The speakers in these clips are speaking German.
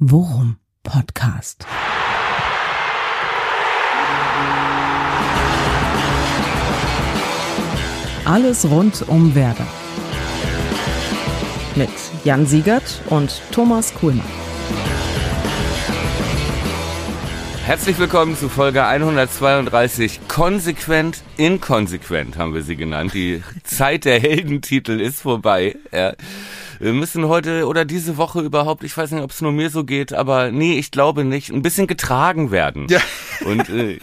Worum Podcast. Alles rund um Werder. Mit Jan Siegert und Thomas Kuhlmann. Herzlich willkommen zu Folge 132. Konsequent, inkonsequent haben wir sie genannt. Die Zeit der Heldentitel ist vorbei. Ja. Wir müssen heute oder diese Woche überhaupt, ich weiß nicht, ob es nur mir so geht, aber nee, ich glaube nicht, ein bisschen getragen werden. Ja. Und äh,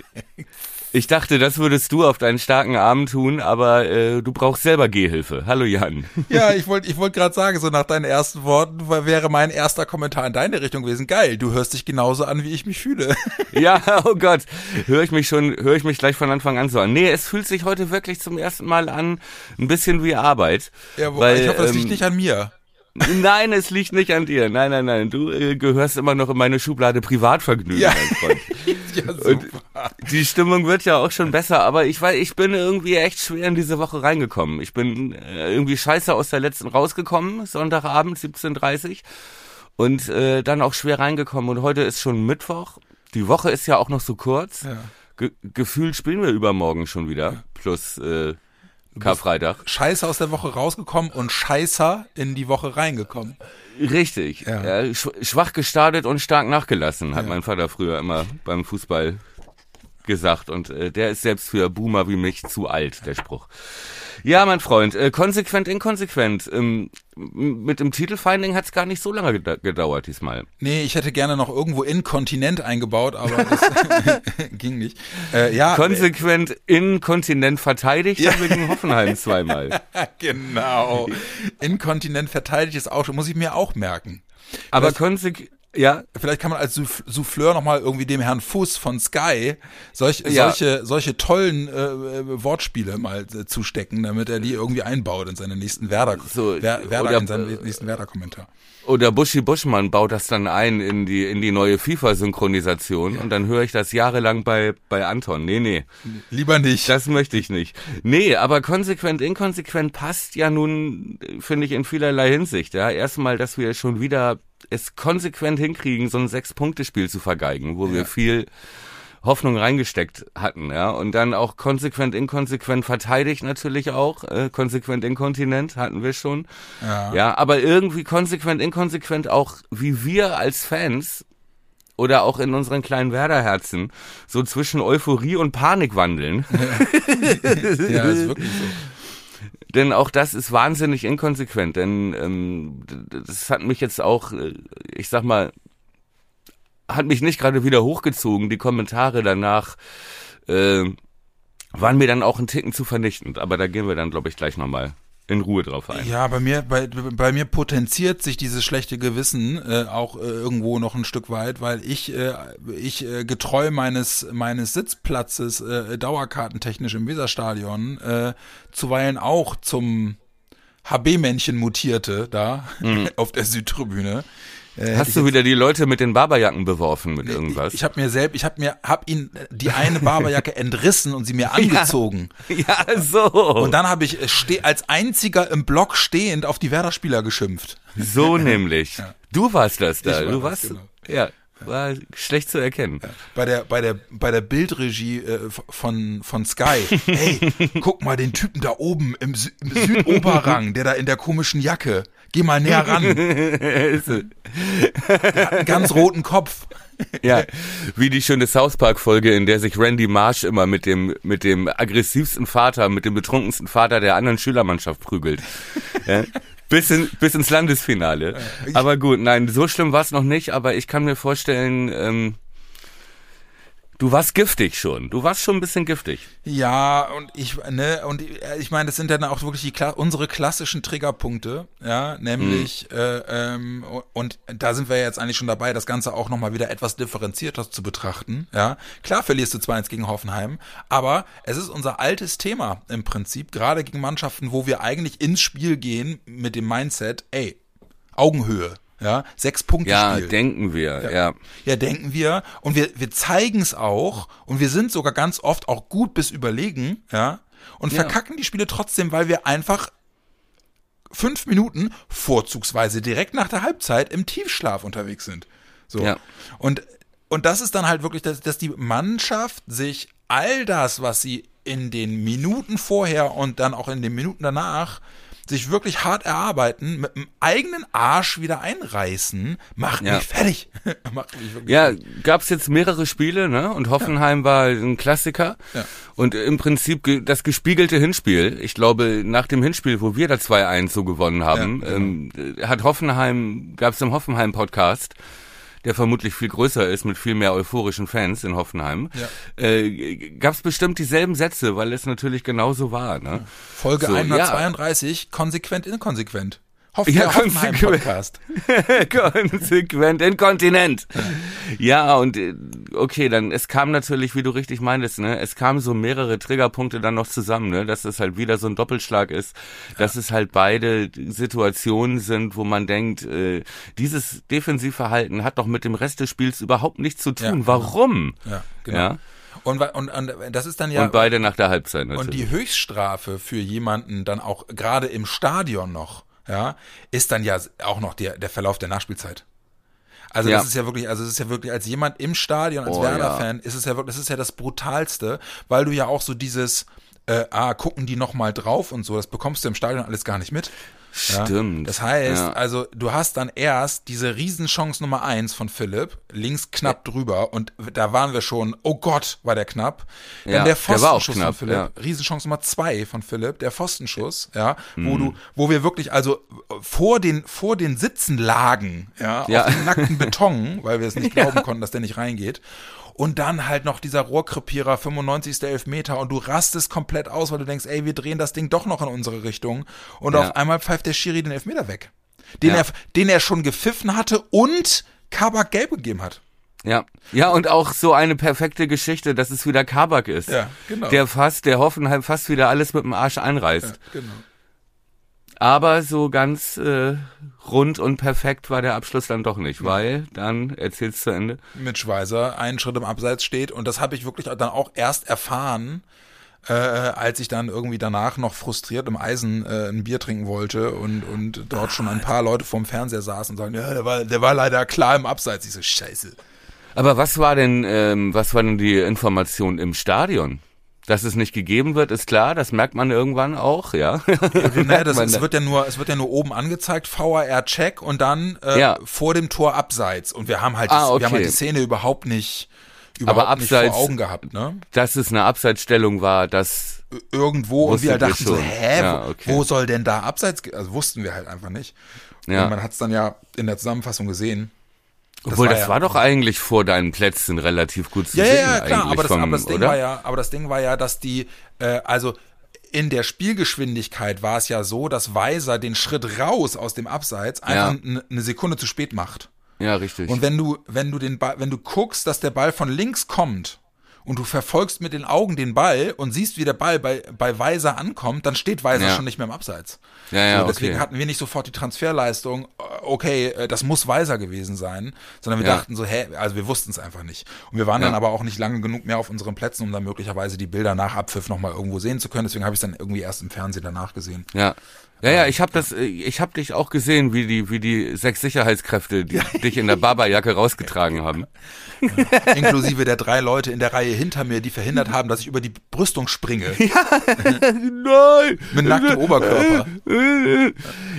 ich dachte, das würdest du auf deinen starken Arm tun, aber äh, du brauchst selber Gehhilfe. Hallo Jan. Ja, ich wollte ich wollt gerade sagen, so nach deinen ersten Worten wäre mein erster Kommentar in deine Richtung gewesen. Geil, du hörst dich genauso an, wie ich mich fühle. Ja, oh Gott, höre ich mich schon, höre ich mich gleich von Anfang an so an. Nee, es fühlt sich heute wirklich zum ersten Mal an, ein bisschen wie Arbeit. Ja, weil, ich hoffe, das ähm, liegt nicht an mir. Nein, es liegt nicht an dir. Nein, nein, nein. Du äh, gehörst immer noch in meine Schublade Privatvergnügen, ja. mein Freund. ja, super. Und die Stimmung wird ja auch schon besser, aber ich weiß, ich bin irgendwie echt schwer in diese Woche reingekommen. Ich bin äh, irgendwie scheiße aus der letzten rausgekommen, Sonntagabend 17.30 und äh, dann auch schwer reingekommen. Und heute ist schon Mittwoch. Die Woche ist ja auch noch so kurz. Ja. Ge gefühlt spielen wir übermorgen schon wieder. Plus äh, Karfreitag. Scheiße aus der Woche rausgekommen und scheißer in die Woche reingekommen. Richtig. Ja. Ja, schwach gestartet und stark nachgelassen, hat ja. mein Vater früher immer beim Fußball gesagt. Und äh, der ist selbst für Boomer wie mich zu alt, der Spruch. Ja, mein Freund, äh, konsequent, inkonsequent. Ähm, mit dem Titelfinding hat es gar nicht so lange gedauert diesmal. Nee, ich hätte gerne noch irgendwo Inkontinent eingebaut, aber das ging nicht. Äh, ja, Konsequent inkontinent verteidigt ja. wir gegen Hoffenheim zweimal. genau. Inkontinent verteidigt ist auch schon, muss ich mir auch merken. Aber konsequent ja. Vielleicht kann man als Souffleur nochmal irgendwie dem Herrn Fuß von Sky solch, ja. solche, solche tollen äh, äh, Wortspiele mal äh, zustecken, damit er die irgendwie einbaut in seinen nächsten Werder, so, Wer, Werder oder, in seinen nächsten Werder-Kommentar. Oder Buschi Buschmann baut das dann ein in die, in die neue FIFA-Synchronisation ja. und dann höre ich das jahrelang bei, bei Anton. Nee, nee. Lieber nicht. Das möchte ich nicht. Nee, aber konsequent, inkonsequent passt ja nun, finde ich, in vielerlei Hinsicht. Ja, erstmal, dass wir schon wieder es konsequent hinkriegen, so ein Sechs-Punkte-Spiel zu vergeigen, wo ja. wir viel Hoffnung reingesteckt hatten, ja. Und dann auch konsequent, inkonsequent verteidigt natürlich auch. Äh, konsequent, inkontinent hatten wir schon. Ja. ja, aber irgendwie konsequent, inkonsequent auch, wie wir als Fans oder auch in unseren kleinen Werderherzen so zwischen Euphorie und Panik wandeln. Ja, ja ist wirklich so. Denn auch das ist wahnsinnig inkonsequent, denn ähm, das hat mich jetzt auch, äh, ich sag mal, hat mich nicht gerade wieder hochgezogen. Die Kommentare danach äh, waren mir dann auch ein Ticken zu vernichtend. Aber da gehen wir dann, glaube ich, gleich nochmal in Ruhe drauf ein. Ja, bei mir, bei, bei mir potenziert sich dieses schlechte Gewissen äh, auch äh, irgendwo noch ein Stück weit, weil ich, äh, ich äh, getreu meines, meines Sitzplatzes äh, dauerkartentechnisch im Weserstadion äh, zuweilen auch zum HB-Männchen mutierte da mhm. auf der Südtribüne. Äh, Hast du wieder die Leute mit den Barberjacken beworfen mit irgendwas? Ich, ich habe mir selbst, ich habe mir, hab ihn die eine Barberjacke entrissen und sie mir angezogen. Ja, ja so. Und dann habe ich äh, steh, als einziger im Block stehend auf die Werder-Spieler geschimpft. So nämlich. Ja. Du warst das da. War du warst. Genau. Ja. War schlecht zu erkennen. Bei der, bei der, bei der Bildregie äh, von, von Sky. Hey, guck mal den Typen da oben im, Sü im Südoberrang, der da in der komischen Jacke. Geh mal näher ran. der hat einen ganz roten Kopf. Ja, wie die schöne South Park Folge, in der sich Randy Marsh immer mit dem mit dem aggressivsten Vater, mit dem betrunkensten Vater der anderen Schülermannschaft prügelt. Ja? Bis, in, bis ins Landesfinale. Aber gut, nein, so schlimm war es noch nicht, aber ich kann mir vorstellen, ähm, Du warst giftig schon. Du warst schon ein bisschen giftig. Ja, und ich, ne, und ich meine, das sind dann auch wirklich die, unsere klassischen Triggerpunkte, ja, nämlich, mhm. äh, ähm, und da sind wir jetzt eigentlich schon dabei, das Ganze auch nochmal wieder etwas differenzierter zu betrachten, ja. Klar verlierst du 2-1 gegen Hoffenheim, aber es ist unser altes Thema im Prinzip, gerade gegen Mannschaften, wo wir eigentlich ins Spiel gehen mit dem Mindset, ey, Augenhöhe, ja, sechs Punkte ja, Spiel. denken wir, ja. ja. Ja, denken wir. Und wir, wir zeigen es auch. Und wir sind sogar ganz oft auch gut bis überlegen, ja. Und ja. verkacken die Spiele trotzdem, weil wir einfach fünf Minuten, vorzugsweise direkt nach der Halbzeit, im Tiefschlaf unterwegs sind. So. Ja. Und, und das ist dann halt wirklich, dass, dass die Mannschaft sich all das, was sie in den Minuten vorher und dann auch in den Minuten danach sich wirklich hart erarbeiten, mit dem eigenen Arsch wieder einreißen, macht Ja. mich fertig. macht mich Ja, gab's jetzt mehrere Spiele, ne? Und Hoffenheim war ein Klassiker. Ja. Und im Prinzip das gespiegelte Hinspiel. Ich glaube, nach dem Hinspiel, wo wir da 2-1 so gewonnen haben, Ja, genau. ähm, äh, hat Hoffenheim, gab's im Hoffenheim-Podcast, der vermutlich viel größer ist, mit viel mehr euphorischen Fans in Hoffenheim, Ja. äh, gab's bestimmt dieselben Sätze, weil es natürlich genauso war, ne? Folge So, ja. 132, konsequent inkonsequent. Hoff Ja. Podcast. Konsequent inkontinent. Ja, und äh, okay, dann es kam natürlich, wie du richtig meintest, ne, es kamen so mehrere Triggerpunkte dann noch zusammen, ne, dass es halt wieder so ein Doppelschlag ist, dass es halt beide Situationen sind, wo man denkt, äh, dieses Defensivverhalten hat doch mit dem Rest des Spiels überhaupt nichts zu tun. Ja. Warum? Ja, genau. Ja. Und, und, und das ist dann ja. Und beide nach der Halbzeit natürlich. Und die Höchststrafe für jemanden dann auch gerade im Stadion noch, ja, ist dann ja auch noch der, der Verlauf der Nachspielzeit. Also Ja. das ist ja wirklich, also es ist ja wirklich als jemand im Stadion, als Oh, Werder-Fan, ist es ja wirklich, das ist ja das brutalste, weil du ja auch so dieses, äh, ah, gucken die noch mal drauf und so, das bekommst du im Stadion alles gar nicht mit. Ja? Stimmt. Das heißt, Ja. also du hast dann erst diese Riesenchance Nummer eins von Philipp, links knapp drüber und da waren wir schon, oh Gott, war der knapp. Dann Ja, der der war auch Pfostenschuss knapp, von Philipp, ja. Riesenchance Nummer zwei von Philipp, der Pfostenschuss, ja, wo Mhm. du, wo wir wirklich also vor den, vor den Sitzen lagen, ja, Ja. auf dem nackten Beton, weil wir es nicht glauben konnten, dass der nicht reingeht. Und dann halt noch dieser Rohrkrepierer, 95. Elfmeter und du rastest komplett aus, weil du denkst, ey, wir drehen das Ding doch noch in unsere Richtung. Und Ja. auf einmal pfeift der Schiri den Elfmeter weg. Den, Ja. er, den er schon gepfiffen hatte und Kabak gelb gegeben hat. Ja, ja und auch so eine perfekte Geschichte, dass es wieder Kabak ist. Ja, genau. Der fast, der Hoffenheim fast wieder alles mit dem Arsch einreißt. Genau. Aber so ganz äh, rund und perfekt war der Abschluss dann doch nicht, weil dann erzählst zu Ende. Mit Schweizer einen Schritt im Abseits steht und das habe ich wirklich dann auch erst erfahren, äh, als ich dann irgendwie danach noch frustriert im Eisen äh, ein Bier trinken wollte und, und dort schon ein paar Leute vorm Fernseher saßen und sagen, ja, der war, der war leider klar im Abseits. Ich so, scheiße. Aber was war denn, ähm, was war denn die Information im Stadion? Dass es nicht gegeben wird, ist klar, das merkt man irgendwann auch, ja. Naja, das, es wird ja nur, es wird ja nur oben angezeigt, VAR-Check und dann äh, Ja. vor dem Tor abseits. Und wir haben halt, Ah, die, wir haben halt okay. die Szene überhaupt nicht, überhaupt Aber nicht vor abseits- Augen gehabt, ne? Dass es eine Abseitsstellung war, das Irgendwo und wir ihr dachten so, schon. hä, Ja, wo, okay. wo soll denn da abseits, also wussten wir halt einfach nicht. Ja. Und man hat es dann ja in der Zusammenfassung gesehen. Obwohl, das ja- war doch eigentlich vor deinen Plätzen relativ gut zu Ja, sehen. ja, ja, klar, eigentlich aber das, vom, aber das Ding oder? war ja, aber das Ding war ja, dass die, äh, also in der Spielgeschwindigkeit war es ja so, dass Weiser den Schritt raus aus dem Abseits einfach eine eine Sekunde zu spät macht. Ja, richtig. Und wenn du, wenn du den Ball, wenn du guckst, dass der Ball von links kommt und du verfolgst mit den Augen den Ball und siehst, wie der Ball bei, bei Weiser ankommt, dann steht Weiser Ja. schon nicht mehr im Abseits. Ja, ja, so, deswegen okay. hatten wir nicht sofort die Transferleistung, äh, okay, äh, das muss Weiser gewesen sein, sondern wir Ja. dachten so, hä, also wir wussten es einfach nicht. Und wir waren dann Ja. aber auch nicht lange genug mehr auf unseren Plätzen, um dann möglicherweise die Bilder nach Abpfiff nochmal irgendwo sehen zu können. Deswegen habe ich es dann irgendwie erst im Fernsehen danach gesehen. Ja. Ja, ja, ich habe das, äh, ich habe dich auch gesehen, wie die, wie die sechs Sicherheitskräfte die, dich in der Barberjacke rausgetragen haben. Inklusive der drei Leute in der Reihe hinter mir, die verhindert haben, dass ich über die Brüstung springe. Nein! Mit nacktem Oberkörper.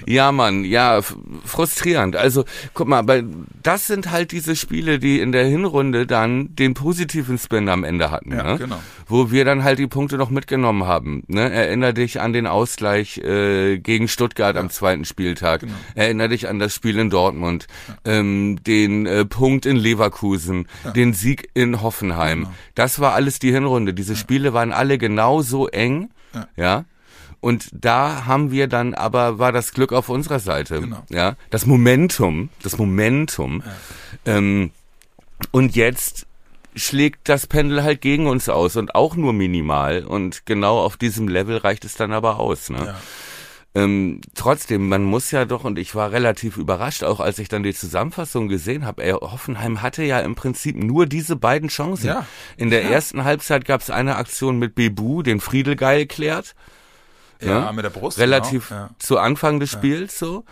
Ja, Mann, ja, frustrierend. Also, guck mal, aber das sind halt diese Spiele, die in der Hinrunde dann den positiven Spin am Ende hatten, Ja, ne? genau. Wo wir dann halt die Punkte noch mitgenommen haben. Ne? Erinner dich an den Ausgleich äh, gegen Stuttgart am zweiten Spieltag. Genau. Erinner dich an das Spiel in Dortmund, ähm, den äh, Punkt in Leverkusen, den Sieg in Hoffenheim. Genau. Das war alles die Hinrunde. Diese Spiele waren alle genauso eng, Ja. ja. Und da haben wir dann aber, war das Glück auf unserer Seite. Genau. Ja. Das Momentum, das Momentum. Ähm, und jetzt schlägt das Pendel halt gegen uns aus und auch nur minimal. Und genau auf diesem Level reicht es dann aber aus. Ne? Ja. Ähm, trotzdem, man muss ja doch, und ich war relativ überrascht, auch als ich dann die Zusammenfassung gesehen habe, ey, Hoffenheim hatte ja im Prinzip nur diese beiden Chancen. Ja. In der ersten Halbzeit gab es eine Aktion mit Bebu, den Friedel geil klärt Ja, ne? mit der Brust. relativ Genau. Ja. zu Anfang des Spiels so.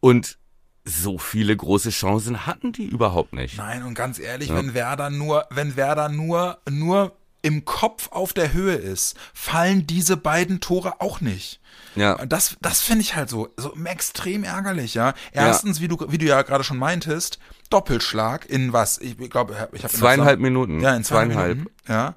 Und so viele große Chancen hatten die überhaupt nicht. Nein, und ganz ehrlich, wenn Werder nur, wenn Werder nur, nur im Kopf auf der Höhe ist, fallen diese beiden Tore auch nicht. Ja. Das, das finde ich halt so, so extrem ärgerlich, ja. Erstens, wie du, wie du ja gerade schon meintest, Doppelschlag in was? Ich glaube, ich habe Zweieinhalb Minuten. Ja, in zweieinhalb. Zweieinhalb. Minuten, ja.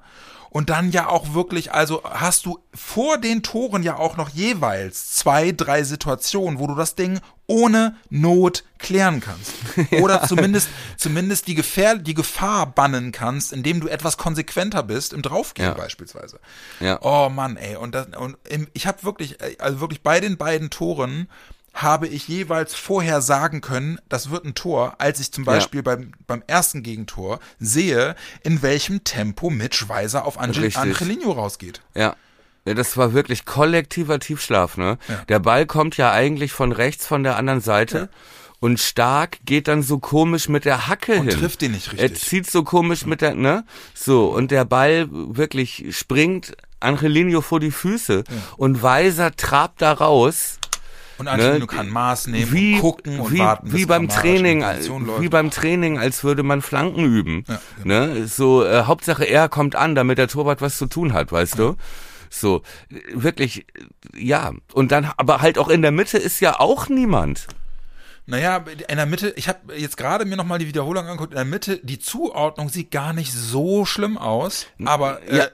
Und dann ja auch wirklich, also hast du vor den Toren ja auch noch jeweils zwei, drei Situationen, wo du das Ding ohne Not klären kannst. Oder zumindest, zumindest die Gefahr, die Gefahr bannen kannst, indem du etwas konsequenter bist im Draufgehen Ja. beispielsweise. Ja. Oh Mann, ey. Und, das, und ich habe wirklich, also wirklich bei den beiden Toren habe ich jeweils vorher sagen können, das wird ein Tor, als ich zum Beispiel beim, beim ersten Gegentor sehe, in welchem Tempo Mitch Weiser auf Angel, Richtig. Angelino rausgeht. Ja. Ja, das war wirklich kollektiver Tiefschlaf, ne? Ja. Der Ball kommt ja eigentlich von rechts von der anderen Seite und Stark geht dann so komisch mit der Hacke Und hin. trifft ihn nicht Er richtig. zieht so komisch mit der, ne? So, und der Ball wirklich springt Angelino vor die Füße und Weiser trabt da raus. Und Angelino ne? kann Maß nehmen wie, und gucken und wie, warten, wie beim Training, wie beim Training, als würde man Flanken üben. Ja, ne? So äh, Hauptsache er kommt an, damit der Torwart was zu tun hat, weißt du? So äh, wirklich, äh, ja. Und dann, aber halt auch in der Mitte ist ja auch niemand. Naja, in der Mitte, ich habe jetzt gerade mir nochmal die Wiederholung angeguckt, in der Mitte, die Zuordnung sieht gar nicht so schlimm aus, aber äh, Ja.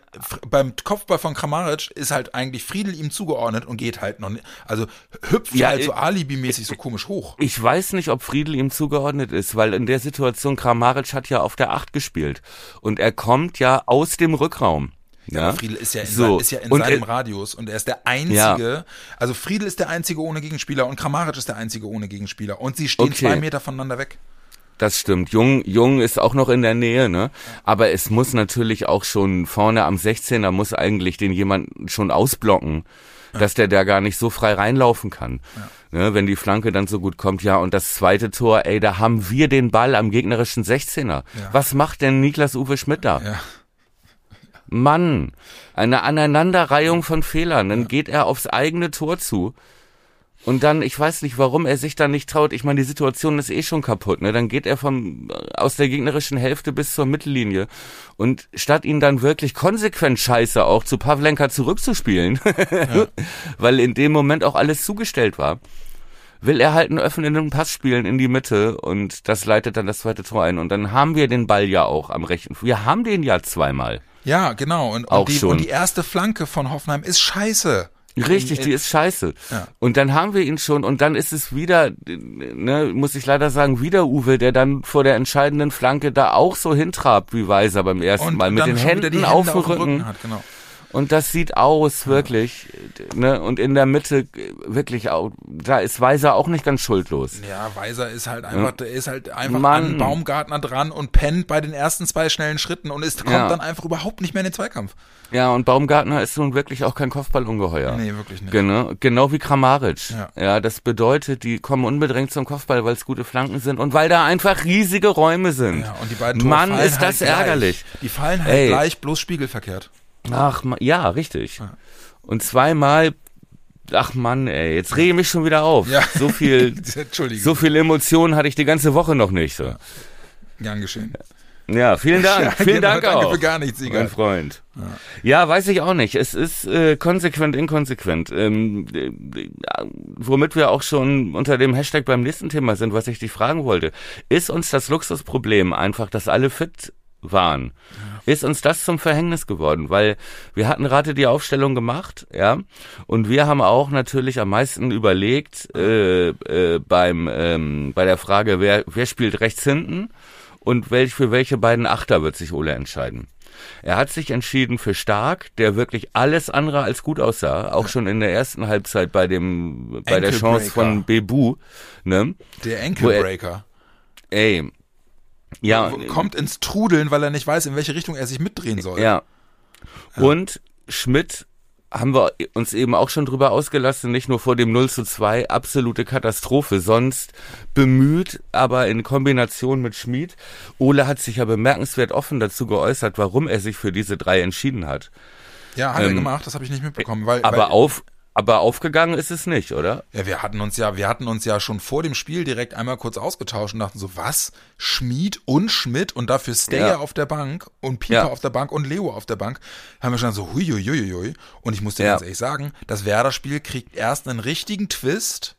beim Kopfball von Kramaric ist halt eigentlich Friedel ihm zugeordnet und geht halt noch nicht, also hüpft Ja, halt so äh, alibimäßig so komisch hoch. Ich weiß nicht, ob Friedel ihm zugeordnet ist, weil in der Situation Kramaric hat ja auf der Acht gespielt und er kommt ja aus dem Rückraum. Ja, Friedel ist ja in, So, sein, ist ja in und seinem er- Radius und er ist der einzige, also Friedel ist der einzige ohne Gegenspieler und Kramaric ist der einzige ohne Gegenspieler und sie stehen Okay. zwei Meter voneinander weg. Das stimmt. Jung, Jung ist auch noch in der Nähe, ne? Aber es muss natürlich auch schon vorne am 16er muss eigentlich den jemand schon ausblocken, dass der da gar nicht so frei reinlaufen kann. Ne, wenn die Flanke dann so gut kommt, ja, und das zweite Tor, ey, da haben wir den Ball am gegnerischen 16er. Was macht denn Niklas Uwe Schmidt da? Ja. Mann, eine Aneinanderreihung von Fehlern. Dann geht er aufs eigene Tor zu. Und dann, ich weiß nicht, warum er sich da nicht traut. Ich meine, die Situation ist eh schon kaputt. Ne? Dann geht er vom aus der gegnerischen Hälfte bis zur Mittellinie. Und statt ihn dann wirklich konsequent scheiße auch zu Pavlenka zurückzuspielen, weil in dem Moment auch alles zugestellt war, will er halt einen öffnenden Pass spielen in die Mitte und das leitet dann das zweite Tor ein. Und dann haben wir den Ball ja auch am rechten. Wir haben den ja zweimal. Ja, genau. Und, Auch und, die, schon. und die erste Flanke von Hoffenheim ist scheiße. Richtig, die ist scheiße. Ja. Und dann haben wir ihn schon und dann ist es wieder, ne, muss ich leider sagen, wieder Uwe, der dann vor der entscheidenden Flanke da auch so hintrabt wie Weiser beim ersten Und Mal mit den Händen die auf dem Rücken. hat, genau. Und das sieht aus, wirklich, ne, und in der Mitte, wirklich auch, da ist Weiser auch nicht ganz schuldlos. Ja, Weiser ist halt einfach, der ist halt einfach Mann. an Baumgartner dran und pennt bei den ersten zwei schnellen Schritten und ist, kommt Ja. dann einfach überhaupt nicht mehr in den Zweikampf. Ja, und Baumgartner ist nun wirklich auch kein Kopfballungeheuer. Nee, wirklich nicht. Genau, genau wie Kramaric. Ja. Ja. das bedeutet, die kommen unbedrängt zum Kopfball, weil es gute Flanken sind und weil da einfach riesige Räume sind. Ja, und die beiden Tore Mann, ist das halt ärgerlich. Die fallen halt Ey. gleich, bloß spiegelverkehrt. Ach, ja, richtig. Und zweimal, ach Mann, ey, jetzt rege ich mich schon wieder auf. Ja. So viel, Entschuldigung. so viel Emotionen hatte ich die ganze Woche noch nicht. So. Gern geschehen. Ja, vielen Dank, Ja, vielen genau, Dank danke auch. für gar nichts, Sieger. Mein Freund. Ja. weiß ich auch nicht. Es ist äh, konsequent, inkonsequent. Ähm, äh, womit wir auch schon unter dem Hashtag beim nächsten Thema sind, was ich dich fragen wollte. Ist uns das Luxusproblem einfach, dass alle fit waren? Ist uns das zum Verhängnis geworden? Weil wir hatten gerade die Aufstellung gemacht, ja, und wir haben auch natürlich am meisten überlegt äh, äh, beim ähm, bei der Frage, wer wer spielt rechts hinten und welch, für welche beiden Achter wird sich Ole entscheiden. Er hat sich entschieden für Stark, der wirklich alles andere als gut aussah, auch schon in der ersten Halbzeit bei dem bei der Chance von Bebu, ne? Der Enkelbreaker. Ey. Ja, Kommt ins Trudeln, weil er nicht weiß, in welche Richtung er sich mitdrehen soll. ja. Und Schmidt haben wir uns eben auch schon drüber ausgelassen, nicht nur vor dem 0 zu 2, absolute Katastrophe, sonst bemüht, aber in Kombination mit Schmid. Ole hat sich ja bemerkenswert offen dazu geäußert, warum er sich für diese drei entschieden hat. Ja, hat er Ähm, gemacht, das habe ich nicht mitbekommen. Weil, Aber weil, auf, Aber aufgegangen ist es nicht, oder? Ja, wir hatten uns ja, wir hatten uns ja schon vor dem Spiel direkt einmal kurz ausgetauscht und dachten so, was? Schmied und Schmidt und dafür Stayer Ja. auf der Bank und Pieper Ja. auf der Bank und Leo auf der Bank. Haben wir schon so, huiuiuiui. Und ich muss dir Ja. ganz ehrlich sagen, das Werder-Spiel kriegt erst einen richtigen Twist,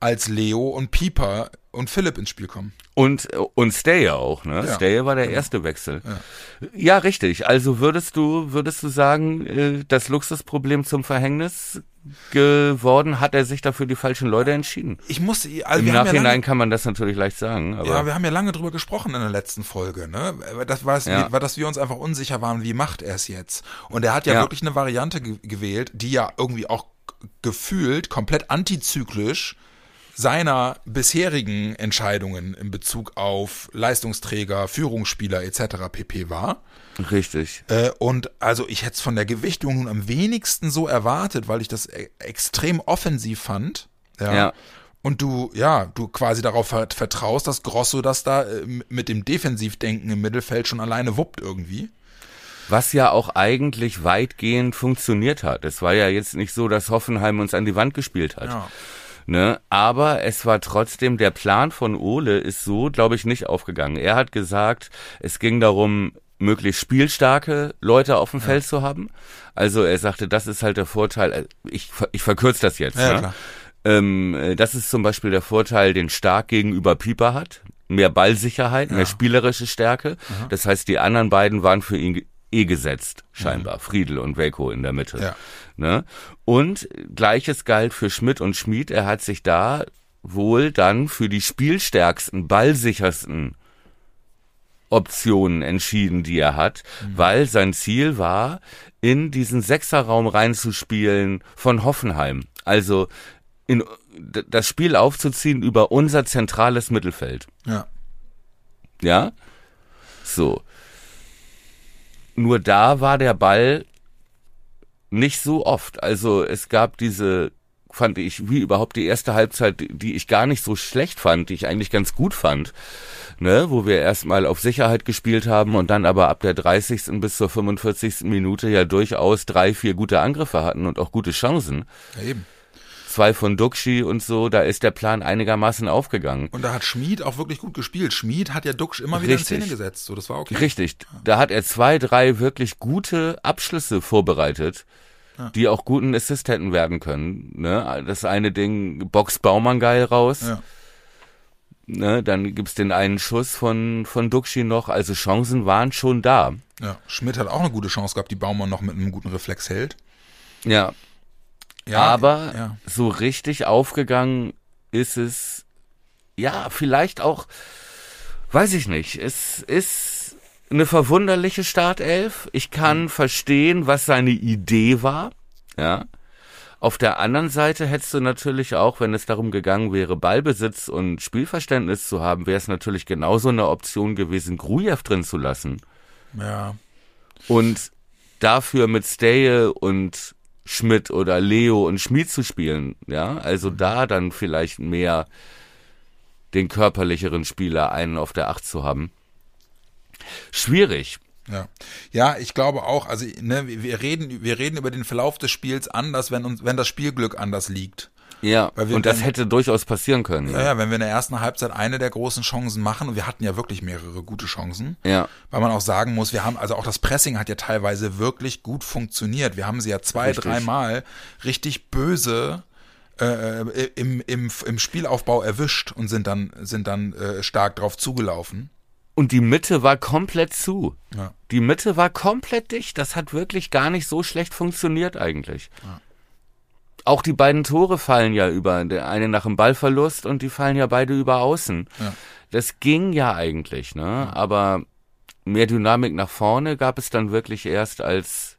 als Leo und Pieper und Philipp ins Spiel kommen. Und, und Stay auch, ne? Ja. Genau. Stay war der erste Wechsel. Ja. richtig. Also würdest du, würdest du sagen, äh, das Luxusproblem zum Verhängnis geworden, hat er sich dafür die falschen Leute entschieden? Ich muss, also Im haben ja Nachhinein lange, kann man das natürlich leicht sagen, aber ja, wir haben ja lange drüber gesprochen in der letzten Folge, ne? Das war, es, Ja. war, dass wir uns einfach unsicher waren, wie macht er es jetzt? Und er hat ja, Ja. wirklich eine Variante ge gewählt, die ja irgendwie auch gefühlt komplett antizyklisch seiner bisherigen Entscheidungen in Bezug auf Leistungsträger, Führungsspieler etc. pp. war. Richtig. Äh, und also ich hätte es von der Gewichtung nun am wenigsten so erwartet, weil ich das e extrem offensiv fand. Ja. Ja. Und du, ja, du quasi darauf vert- vertraust, dass Grosso das da äh, mit dem Defensivdenken im Mittelfeld schon alleine wuppt irgendwie. Was ja auch eigentlich weitgehend funktioniert hat. Es war ja jetzt nicht so, dass Hoffenheim uns an die Wand gespielt hat. Ja. Ne? Aber es war trotzdem, der Plan von Ole ist so, glaube ich, nicht aufgegangen. Er hat gesagt, es ging darum, möglichst spielstarke Leute auf dem Feld zu haben. Also er sagte, das ist halt der Vorteil, äh, ich, ich verkürze das jetzt. Ja, ne? Ähm, äh, das ist zum Beispiel der Vorteil, den Stark gegenüber Pieper hat. Mehr Ballsicherheit, mehr spielerische Stärke. Das heißt, die anderen beiden waren für ihn eh gesetzt, scheinbar. Friedel und Welko in der Mitte. Ja. Ne? Und gleiches galt für Schmidt und Schmid. Er hat sich da wohl dann für die spielstärksten, ballsichersten Optionen entschieden, die er hat, weil sein Ziel war, in diesen Sechserraum reinzuspielen von Hoffenheim. Also in das Spiel aufzuziehen über unser zentrales Mittelfeld. Ja. Ja? So. Nur da war der Ball nicht so oft. Also es gab diese, fand ich, wie überhaupt die erste Halbzeit, die- ich gar nicht so schlecht fand, die ich eigentlich ganz gut fand. Ne, wo wir erstmal auf Sicherheit gespielt haben und dann aber ab der 30. bis zur 45. Minute ja durchaus drei, vier gute Angriffe hatten und auch gute Chancen. ja, eben. Zwei von Duxi und so, da ist der Plan einigermaßen aufgegangen. Und da hat Schmid auch wirklich gut gespielt. Schmid hat ja Duxch immer wieder Richtig. in Szene gesetzt. So, das war okay. Richtig. Da hat er zwei, drei wirklich gute Abschlüsse vorbereitet, die auch guten Assist hätten werden können. Ne? Das eine Ding, Box Baumann geil raus. Ja. Ne? Dann gibt's den einen Schuss von, von Duxi noch. Also Chancen waren schon da. Ja. Schmidt hat auch eine gute Chance gehabt, die Baumann noch mit einem guten Reflex hält. Ja. Ja, Aber ja. so richtig aufgegangen ist es, ja, vielleicht auch, weiß ich nicht, es ist eine verwunderliche Startelf. Ich kann verstehen, was seine Idee war, ja. Auf der anderen Seite hättest du natürlich auch, wenn es darum gegangen wäre, Ballbesitz und Spielverständnis zu haben, wäre es natürlich genauso eine Option gewesen, Grujew drin zu lassen Ja. und dafür mit Steje und Schmidt oder Leo und Schmid zu spielen, ja, also da dann vielleicht mehr den körperlicheren Spieler einen auf der Acht zu haben. Schwierig. Ja, ja, ich glaube auch. Also ne, wir reden, wir reden über den Verlauf des Spiels anders, wenn uns, wenn das Spielglück anders liegt. Ja, und das dann- hätte durchaus passieren können. Ja, ja, wenn wir in der ersten Halbzeit eine der großen Chancen machen, und wir hatten ja wirklich mehrere gute Chancen, Ja, weil man auch sagen muss, wir haben, also auch das Pressing hat ja teilweise wirklich gut funktioniert. Wir haben sie ja zwei, dreimal richtig böse äh, im, im, im Spielaufbau erwischt und sind dann, sind dann äh, stark drauf zugelaufen. Und die Mitte war komplett zu. Ja. Die Mitte war komplett dicht. Das hat wirklich gar nicht so schlecht funktioniert eigentlich. Auch die beiden Tore fallen ja über, der eine nach dem Ballverlust und die fallen ja beide über außen. Ja. Das ging ja eigentlich, ne? Aber mehr Dynamik nach vorne gab es dann wirklich erst, als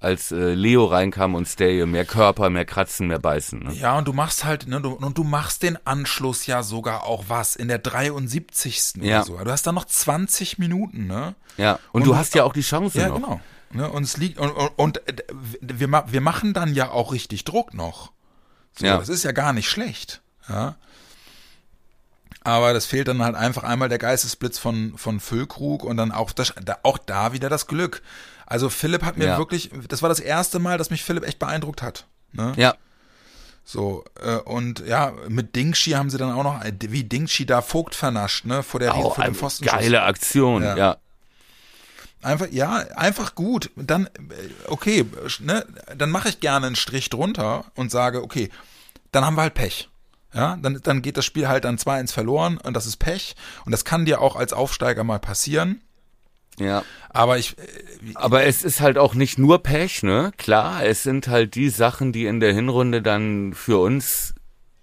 als äh, Leo reinkam und Stay, mehr Körper, mehr Kratzen, mehr Beißen. Ne? Ja, und du machst halt, ne, du, und du machst den Anschluss ja sogar auch was in der 73. Ja. oder so. Du hast dann noch 20 Minuten, ne? Ja, und, Und du hast ja auch die Chance Ja, noch. genau. Ne, und es liegt, und, und, und äh, wir, wir machen dann ja auch richtig Druck noch. So, Ja. Das ist ja gar nicht schlecht. Ja. Aber das fehlt dann halt einfach einmal der Geistesblitz von, von Füllkrug und dann auch, das, da, auch da wieder das Glück. Also Philipp hat mir Ja. wirklich, das war das erste Mal, dass mich Philipp echt beeindruckt hat. Ne? Ja. So, äh, und ja, mit Dingshi haben sie dann auch noch, wie Dingshi da Vogt vernascht, ne, vor der Auch vor dem Pfostenschuss. geile Aktion, Ja. ja. Einfach, ja, einfach gut. Dann, äh, okay, ne, dann mache ich gerne einen Strich drunter und sage, okay, dann haben wir halt Pech. Ja, dann, dann geht das Spiel halt dann 2-1 verloren und das ist Pech. Und das kann dir auch als Aufsteiger mal passieren. Ja. Aber ich, äh, Aber es ist halt auch nicht nur Pech, ne? Klar, es sind halt die Sachen, die in der Hinrunde dann für uns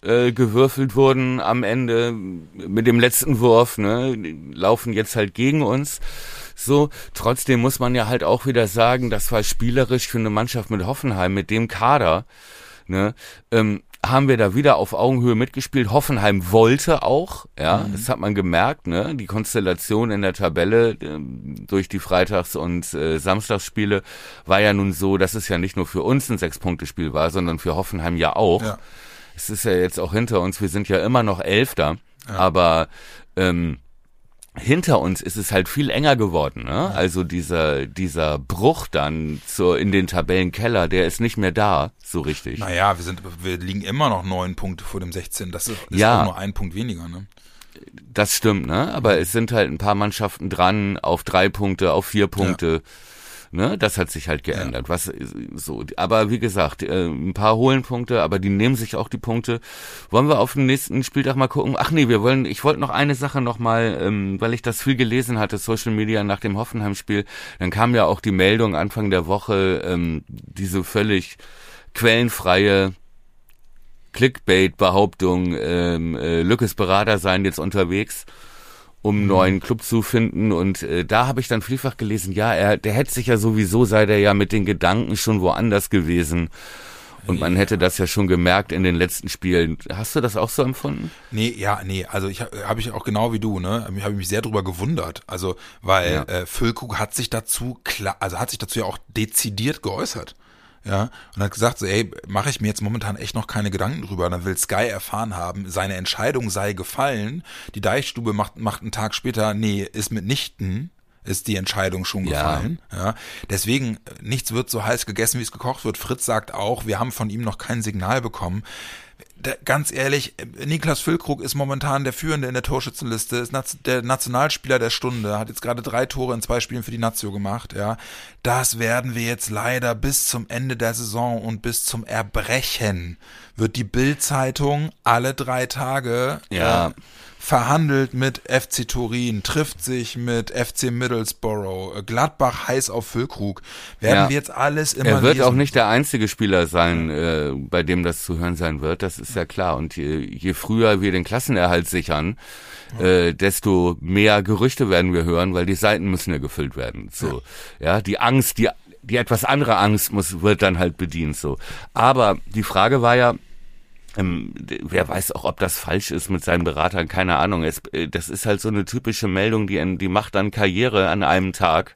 äh, gewürfelt wurden am Ende mit dem letzten Wurf, ne? Laufen jetzt halt gegen uns. So, trotzdem muss man ja halt auch wieder sagen, das war spielerisch für eine Mannschaft mit Hoffenheim, mit dem Kader, ne? Ähm, haben wir da wieder auf Augenhöhe mitgespielt. Hoffenheim wollte auch, ja, das hat man gemerkt, ne? Die Konstellation in der Tabelle ähm, durch die Freitags- und äh, Samstagsspiele war ja nun so, dass es ja nicht nur für uns ein Sechs-Punkte-Spiel war, sondern für Hoffenheim ja auch. Ja. Es ist ja jetzt auch hinter uns, wir sind ja immer noch Elfter, aber ähm, hinter uns ist es halt viel enger geworden. Ne? Also dieser, dieser Bruch dann zur, in den Tabellenkeller, der ist nicht mehr da, so richtig. naja, wir sind, wir liegen immer noch neun Punkte vor dem 16. Das ist, ist Ja. nur ein Punkt weniger, ne? Das stimmt, ne? Aber es sind halt ein paar Mannschaften dran auf drei Punkte, auf vier Punkte. Ne? Das hat sich halt geändert. Was so, aber wie gesagt, äh, ein paar holen Punkte, aber die nehmen sich auch die Punkte. Wollen wir auf den nächsten Spieltag mal gucken? Ach nee, wir wollen, ich wollte noch eine Sache noch mal, ähm, weil ich das viel gelesen hatte, Social Media nach dem Hoffenheim-Spiel, dann kam ja auch die Meldung Anfang der Woche, ähm, diese völlig quellenfreie Clickbait-Behauptung, ähm, äh, Lückes Berater seien jetzt unterwegs, um einen neuen Club zu finden. Und äh, da habe ich dann vielfach gelesen, ja, er, der hätte sich ja sowieso, sei der ja mit den Gedanken schon woanders gewesen. Und man hätte das ja schon gemerkt in den letzten Spielen. Hast du das auch so empfunden? Nee, ja, nee, also ich habe ich auch genau wie du, ne, habe ich mich sehr drüber gewundert, also weil Ja. äh, Füllkrug hat sich dazu klar, also hat sich dazu ja auch dezidiert geäußert. Ja, und hat gesagt, so, ey, mache ich mir jetzt momentan echt noch keine Gedanken drüber. Dann will Sky erfahren haben, seine Entscheidung sei gefallen. Die Deichstube macht, macht einen Tag später, nee, ist mitnichten, ist die Entscheidung schon Ja. gefallen. Ja, deswegen, äh, nichts wird so heiß gegessen, wie es gekocht wird. Fritz sagt auch, wir haben von ihm noch kein Signal bekommen. Ganz ehrlich, Niklas Füllkrug ist momentan der Führende in der Torschützenliste, ist der Nationalspieler der Stunde, hat jetzt gerade drei Tore in zwei Spielen für die Nazio gemacht, ja. Das werden wir jetzt leider bis zum Ende der Saison und bis zum Erbrechen wird die Bild-Zeitung alle drei Tage Ja. äh, verhandelt mit FC Turin, trifft sich mit FC Middlesbrough, äh, Gladbach heiß auf Füllkrug. Werden Ja. wir jetzt alles immer Er wird lesen. auch nicht der einzige Spieler sein, äh, bei dem das zu hören sein wird. Das ist ja klar. Und je, je früher wir den Klassenerhalt sichern, äh, desto mehr Gerüchte werden wir hören, weil die Seiten müssen ja gefüllt werden. So, ja, die Angst, die die etwas andere Angst muss wird dann halt bedient. So, aber die Frage war ja. Ähm, wer weiß auch, ob das falsch ist mit seinen Beratern, keine Ahnung. Es, äh, das ist halt so eine typische Meldung, die, die macht dann Karriere an einem Tag.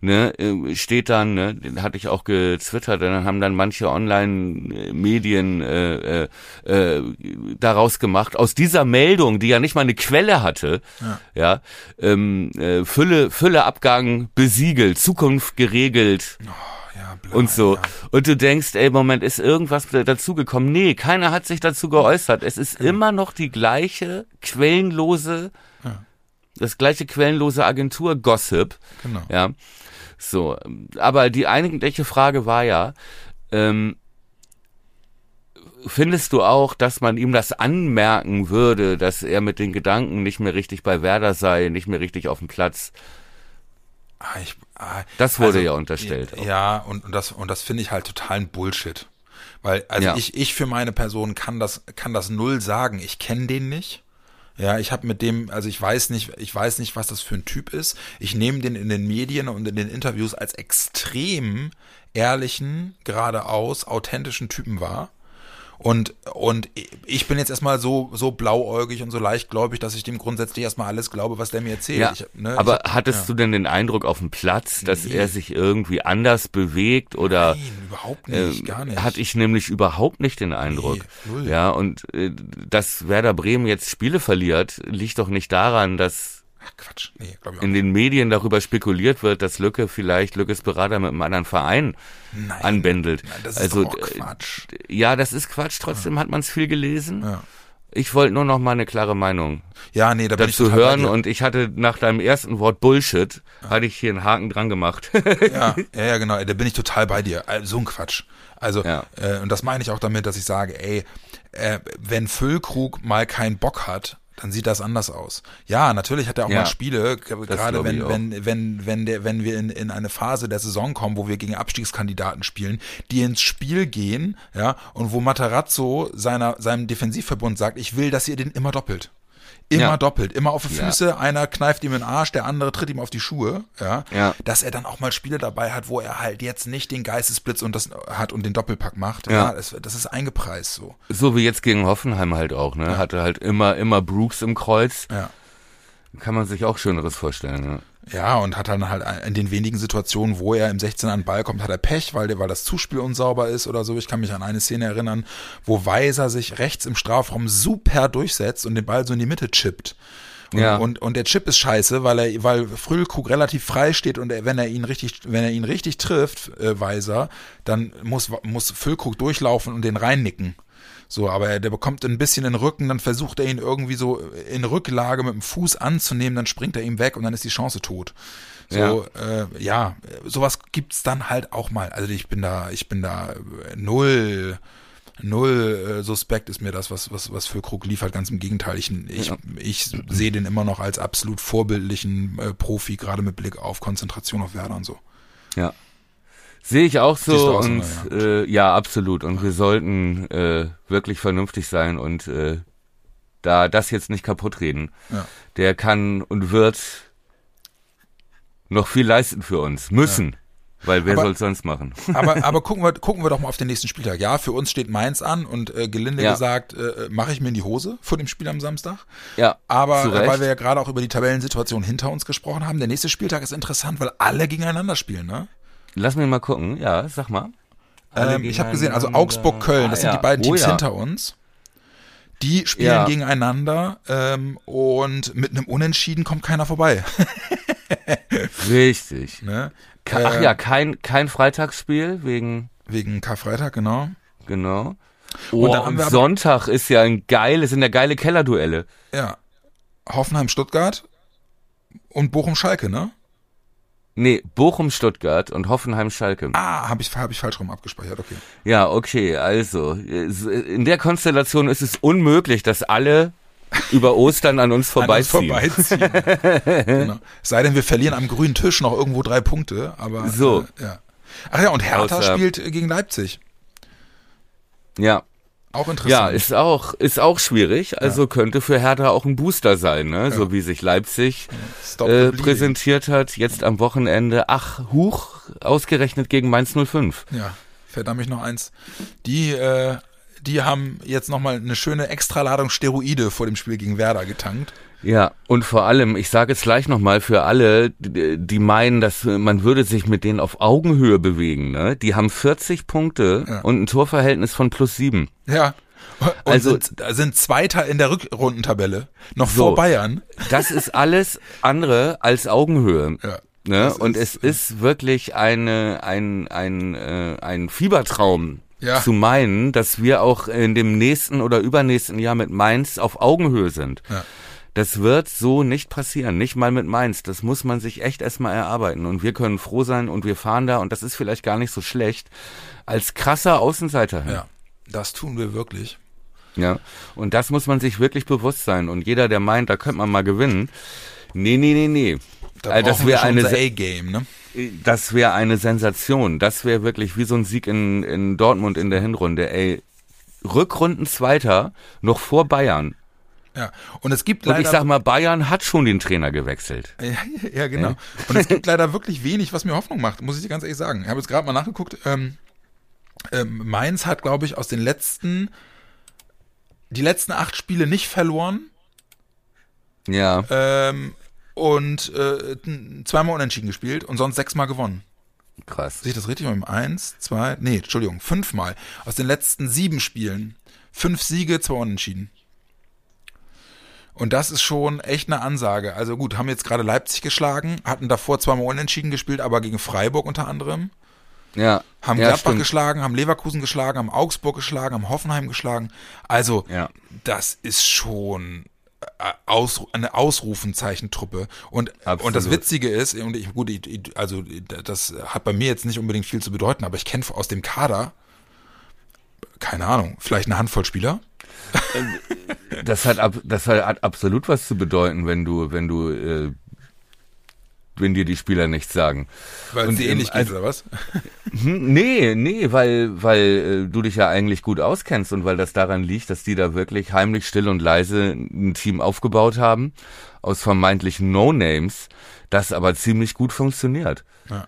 Ne, äh, steht dann, ne, den hatte ich auch gezwittert, dann haben dann manche Online-Medien äh, äh, äh, daraus gemacht, aus dieser Meldung, die ja nicht mal eine Quelle hatte, ja, ähm, äh, Fülle, Fülleabgang besiegelt, Zukunft geregelt ja, bla, und so. Ja. Und du denkst, ey, Moment, ist irgendwas dazugekommen? Nee, keiner hat sich dazu geäußert. Es ist immer noch die gleiche quellenlose, das gleiche quellenlose Agentur-Gossip. Genau. Ja. So, aber die eigentliche Frage war ja, ähm, findest du auch, dass man ihm das anmerken würde, dass er mit den Gedanken nicht mehr richtig bei Werder sei, nicht mehr richtig auf dem Platz? Ah, ich, ah, Das wurde ja unterstellt auch. Ja, und, und das, und das finde ich halt totalen Bullshit. Weil, also Ja. ich, ich für meine Person kann das, kann das null sagen. Ich kenne den nicht. Ja, ich habe mit dem, also ich weiß nicht, ich weiß nicht, was das für ein Typ ist. Ich nehme den in den Medien und in den Interviews als extrem ehrlichen, geradeaus, authentischen Typen wahr. Und, und ich bin jetzt erstmal so, so blauäugig und so leichtgläubig, dass ich dem grundsätzlich erstmal alles glaube, was der mir erzählt. Ja, Ich, ne, aber ich, hattest du denn den Eindruck auf dem Platz, dass Nee. er sich irgendwie anders bewegt oder Nein, überhaupt äh, nicht, gar nicht. hatte ich nämlich überhaupt nicht den Eindruck. Nee. Ja, und äh, dass Werder Bremen jetzt Spiele verliert, liegt doch nicht daran, dass Ach, Quatsch. Nee, glaube ich auch in nicht. den Medien darüber spekuliert wird, dass Lücke vielleicht Lückes Berater mit einem anderen Verein Nein. anbändelt. Nein, das ist also doch auch äh, Quatsch. ja, das ist Quatsch. Trotzdem hat man es viel gelesen. Ja. Ich wollte nur noch mal eine klare Meinung Ja, nee, da dazu hören und ich hatte nach deinem ersten Wort Bullshit hatte ich hier einen Haken dran gemacht. Ja, ja, ja, genau, da bin ich total bei dir. Also, so ein Quatsch. Also, Ja. äh, und das meine ich auch damit, dass ich sage, ey, äh, wenn Füllkrug mal keinen Bock hat, dann sieht das anders aus. Ja, natürlich hat er auch Ja, mal Spiele, gerade wenn, wenn, wenn, wenn, der, wenn wir in, in eine Phase der Saison kommen, wo wir gegen Abstiegskandidaten spielen, die ins Spiel gehen, ja, und wo Matarazzo seiner, seinem Defensivverbund sagt, ich will, dass ihr den immer doppelt. Immer Ja. doppelt, immer auf die Ja. Füße, einer kneift ihm in den Arsch, der andere tritt ihm auf die Schuhe, ja, Ja. dass er dann auch mal Spiele dabei hat, wo er halt jetzt nicht den Geistesblitz und das hat und den Doppelpack macht. Ja, Ja. das, das ist eingepreist so. so wie jetzt gegen Hoffenheim halt auch, ne? Hatte halt immer, immer Brooks im Kreuz. Ja. Kann man sich auch Schöneres vorstellen, ne? Ja, und hat dann halt in den wenigen Situationen, wo er im 16 an den Ball kommt, hat er Pech, weil, der, weil das Zuspiel unsauber ist oder so. Ich kann mich an eine Szene erinnern, wo Weiser sich rechts im Strafraum super durchsetzt und den Ball so in die Mitte chippt. Und, Ja. und, und der Chip ist scheiße, weil er, weil Früllkrug relativ frei steht und er, wenn er ihn richtig, wenn er ihn richtig trifft, äh, Weiser, dann muss, muss Füllkrug durchlaufen und den reinnicken. So, aber er, der bekommt ein bisschen den Rücken, dann versucht er ihn irgendwie so in Rücklage mit dem Fuß anzunehmen, dann springt er ihm weg und dann ist die Chance tot. So, ja, äh, ja sowas gibt's dann halt auch mal. Also ich bin da, ich bin da äh, null, null äh, suspekt ist mir das, was, was, was für Krug liefert. Ganz im Gegenteil. Ich, ich, Ja. ich sehe den immer noch als absolut vorbildlichen äh, Profi, gerade mit Blick auf Konzentration auf Werder und so. Ja. Sehe ich auch so und ja. äh, ja, absolut. Und wir sollten äh, wirklich vernünftig sein und äh, da das jetzt nicht kaputt reden. Ja. Der kann und wird noch viel leisten für uns. Müssen. Weil wer soll's sonst machen? Aber, aber gucken, wir, gucken wir doch mal auf den nächsten Spieltag. Ja, für uns steht Mainz an und äh, gelinde Ja. gesagt, äh, mache ich mir in die Hose vor dem Spiel am Samstag. Ja, Aber äh, weil wir ja gerade auch über die Tabellensituation hinter uns gesprochen haben, der nächste Spieltag ist interessant, weil alle gegeneinander spielen, ne? Lass mich mal gucken. Ja, sag mal. Ähm, ich habe gesehen, also. Augsburg-Köln, das Ah, sind ja. die beiden Oh, Teams ja. hinter uns. Die spielen Ja. gegeneinander ähm, und mit einem Unentschieden kommt keiner vorbei. Richtig. ne? Ach Äh, ja, kein, kein Freitagsspiel wegen, Wegen Karfreitag, genau. genau. Und Oh, dann und wir aber- Sonntag ist ja ein geiles, sind ja geile Kellerduelle. Ja. Hoffenheim-Stuttgart und Bochum-Schalke, ne? Nee, Bochum-Stuttgart und Hoffenheim-Schalke. Ah, habe ich, hab ich falsch rum abgespeichert, okay. Ja, okay, also in der Konstellation ist es unmöglich, dass alle über Ostern an uns An uns vorbeiziehen. vorbeiziehen. genau. Sei denn, wir verlieren am grünen Tisch noch irgendwo drei Punkte, aber So. Äh, ja. Ach ja, und Hertha Außer- spielt gegen Leipzig. Ja, Auch ja, interessant. ist auch ist auch schwierig. Also könnte für Hertha auch ein Booster sein, ne? So wie sich Leipzig äh, präsentiert hat. Jetzt am Wochenende. Ach, huch, ausgerechnet gegen Mainz 05. Ja, verdammt mich noch eins. Die, äh, die haben jetzt nochmal eine schöne Extraladung Steroide vor dem Spiel gegen Werder getankt. Ja, und vor allem, ich sage es gleich nochmal für alle, die meinen, dass äh, man würde sich mit denen auf Augenhöhe bewegen. Ne? Die haben 40 Punkte Ja. und ein Torverhältnis von plus sieben. Ja. Und Also- sind, sind Zweiter in der Rückrundentabelle. Noch So. vor Bayern. Das ist alles andere als Augenhöhe. Ja. Ne? Und ist- es ist wirklich eine, ein, ein, äh, ein Fiebertraum Ja. zu meinen, dass wir auch in dem nächsten oder übernächsten Jahr mit Mainz auf Augenhöhe sind. Ja. Das wird so nicht passieren, nicht mal mit Mainz. Das muss man sich echt erstmal erarbeiten. Und wir können froh sein und wir fahren da und das ist vielleicht gar nicht so schlecht als krasser Außenseiter. hin. Ja. Das tun wir wirklich. Ja, und das muss man sich wirklich bewusst sein. Und jeder, der meint, da könnte man mal gewinnen, nee, nee, nee, nee. Da Also das wäre eine, A-Game, ne? das wäre eine Sensation. Das wäre wirklich wie so ein Sieg in, in Dortmund in der Hinrunde. Ey, Rückrunden Zweiter, noch vor Bayern. Ja. Und es gibt Und leider ich sag mal, Bayern hat schon den Trainer gewechselt. Ja, ja, genau. Und es gibt leider wirklich wenig, was mir Hoffnung macht, muss ich dir ganz ehrlich sagen. Ich habe jetzt gerade mal nachgeguckt. Ähm, ähm, Mainz hat, glaube ich, aus den letzten, die letzten acht Spiele nicht verloren Ja, ähm, und äh, zweimal unentschieden gespielt und sonst sechsmal gewonnen. krass. Sehe ich das richtig? Eins, zwei, nee, Entschuldigung, fünfmal. Aus den letzten sieben Spielen. Fünf Siege, zwei Unentschieden. Und das ist schon echt eine Ansage. Also gut, haben jetzt gerade Leipzig geschlagen, hatten davor zweimal unentschieden gespielt, aber gegen Freiburg unter anderem. Ja. Haben ja, Gladbach stimmt. geschlagen, haben Leverkusen geschlagen, haben Augsburg geschlagen, haben Hoffenheim geschlagen. Also, Ja. das ist schon äh, aus, eine Ausrufenzeichentruppe. Und, Absolut. und das Witzige ist, und ich, gut, ich- also das hat bei mir jetzt nicht unbedingt viel zu bedeuten, aber ich kenne aus dem Kader, keine Ahnung, vielleicht eine Handvoll Spieler. Das hat, ab, das hat absolut was zu bedeuten, wenn du, wenn du, äh, wenn dir die Spieler nichts sagen. Weil Und, dir ähm, ähnlich geht, also- oder was? Hm, Nee, nee, weil, weil äh, du dich ja eigentlich gut auskennst und weil das daran liegt, dass die da wirklich heimlich still und leise ein Team aufgebaut haben aus vermeintlichen No-Names, das aber ziemlich gut funktioniert. Ja.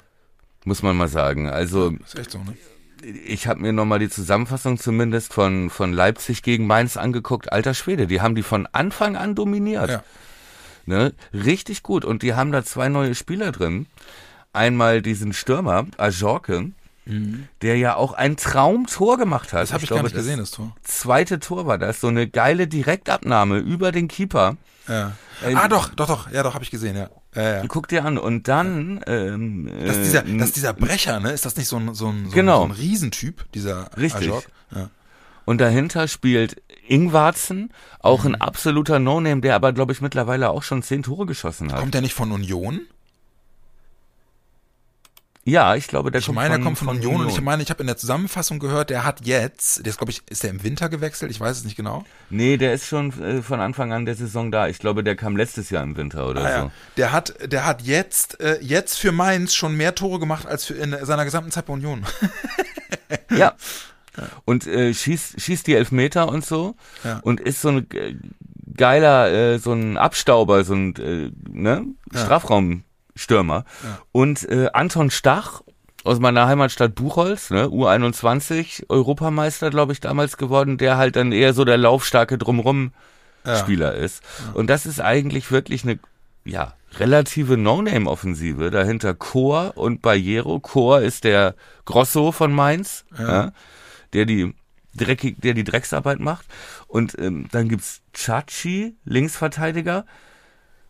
Muss man mal sagen. Also Ist echt so, ne? Ich habe mir nochmal die Zusammenfassung zumindest von, von Leipzig gegen Mainz angeguckt. Alter Schwede, die haben die von Anfang an dominiert. Ja. Ne? Richtig gut. Und die haben da zwei neue Spieler drin. Einmal diesen Stürmer, Ajorke, der ja auch ein Traumtor gemacht hat. Mhm. Das habe ich, gar glaube, nicht gesehen, das Tor. zweite Tor war das. So eine geile Direktabnahme über den Keeper. Ja. Äh, ah, doch, doch, doch, ja, doch, habe ich gesehen, ja. Ja, ja. Guck dir an. Und dann... Ähm, Das ist, äh, dieser, das ist dieser Brecher, ne? Ist das nicht so ein, so ein, so Genau. ein, so ein Riesentyp, dieser Richtig. Ajok? Ja. Und dahinter spielt Ingwarzen, auch Mhm. ein absoluter No-Name, der aber, glaube ich, mittlerweile auch schon zehn Tore geschossen hat. Kommt der nicht von Union? Ja, ich glaube, der Ich kommt meine, von, kommt von, Union, und ich meine, ich habe in der Zusammenfassung gehört, der hat jetzt, der ist glaube ich, ist der im Winter gewechselt? Ich weiß es nicht genau. Nee, der ist schon äh, von Anfang an der Saison da. Ich glaube, der kam letztes Jahr im Winter oder Ah, so. ja. Der hat, der hat jetzt, äh, jetzt für Mainz schon mehr Tore gemacht als für in seiner gesamten Zeit bei Union. Ja. Und äh, schießt, schießt die Elfmeter und so. Ja. Und ist so ein äh, geiler, äh, so ein Abstauber, so ein äh, ne? Ja. Strafraumstürmer. Und äh, Anton Stach aus meiner Heimatstadt Buchholz, ne, U21, Europameister, glaube ich, damals geworden, der halt dann eher so der laufstarke drumrum Ja. Spieler ist. Und das ist eigentlich wirklich eine ja, relative No-Name-Offensive. Dahinter Chor und Barriero. Chor ist der Grosso von Mainz, ja. der die dreckig, der die Drecksarbeit macht. Und ähm, dann gibt's Chachi, Linksverteidiger,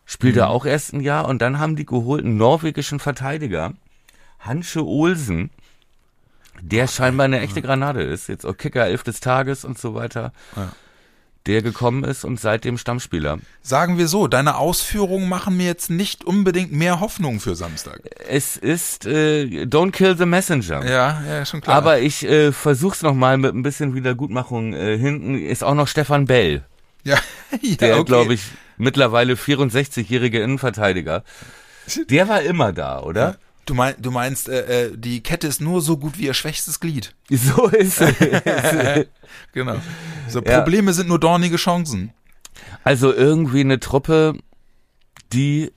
spielt er auch erst ein Jahr. Und dann haben die geholt einen norwegischen Verteidiger, Hansche Olsen, der scheinbar eine echte Granate ist. Jetzt auch Kicker elf des Tages und so weiter. Ja. Der gekommen ist und seitdem Stammspieler. Sagen wir so, deine Ausführungen machen mir jetzt nicht unbedingt mehr Hoffnung für Samstag. Es ist äh, Don't Kill the Messenger. Ja, ja, schon klar. Aber ich äh, versuch's noch mal mit ein bisschen Wiedergutmachung. Äh, hinten ist auch noch Stefan Bell, ja, ja, der, okay. glaube ich, mittlerweile 64-jährige Innenverteidiger. Der war immer da, oder? Du, mein, du meinst, äh, äh, die Kette ist nur so gut wie ihr schwächstes Glied. So ist es. Genau. So, Ja. Probleme sind nur dornige Chancen. Also irgendwie eine Truppe, die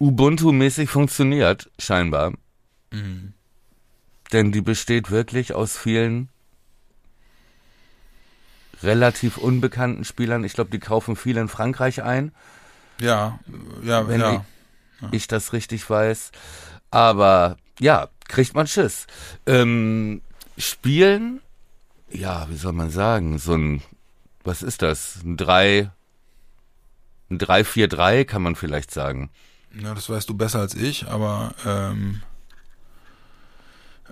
Ubuntu-mäßig funktioniert, scheinbar. Mhm. Denn die besteht wirklich aus vielen relativ unbekannten Spielern. Ich glaube, die kaufen viel in Frankreich ein, Ja, ja, wenn ja. ich das richtig weiß. Aber ja, kriegt man Schiss. Ähm, spielen, ja, wie soll man sagen, so ein, was ist das? Ein 3, ein 3-4-3 kann man vielleicht sagen. Ja, das weißt du besser als ich, aber ähm,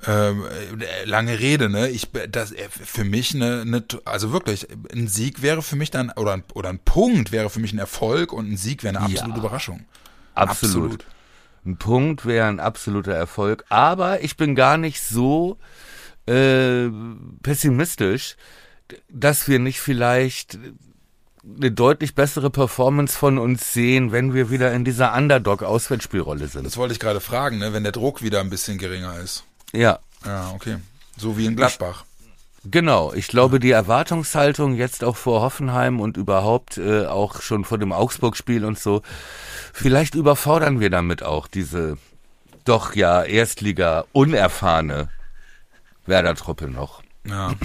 ähm, äh, lange Rede, ne? Ich das äh, für mich eine, eine also wirklich ein Sieg wäre für mich dann oder ein, oder ein Punkt wäre für mich ein Erfolg und ein Sieg wäre eine Ja. absolute Überraschung. Absolut. Ein Punkt wäre ein absoluter Erfolg. Aber ich bin gar nicht so äh, pessimistisch, dass wir nicht vielleicht eine deutlich bessere Performance von uns sehen, wenn wir wieder in dieser Underdog-Auswärtsspielrolle sind. Das wollte ich gerade fragen, ne? Wenn der Druck wieder ein bisschen geringer ist. Ja, Ja, okay. So wie in Gladbach. Genau, ich glaube, die Erwartungshaltung jetzt auch vor Hoffenheim und überhaupt äh, auch schon vor dem Augsburg-Spiel und so, vielleicht überfordern wir damit auch diese doch ja Erstliga unerfahrene Werder-Truppe noch. Ja.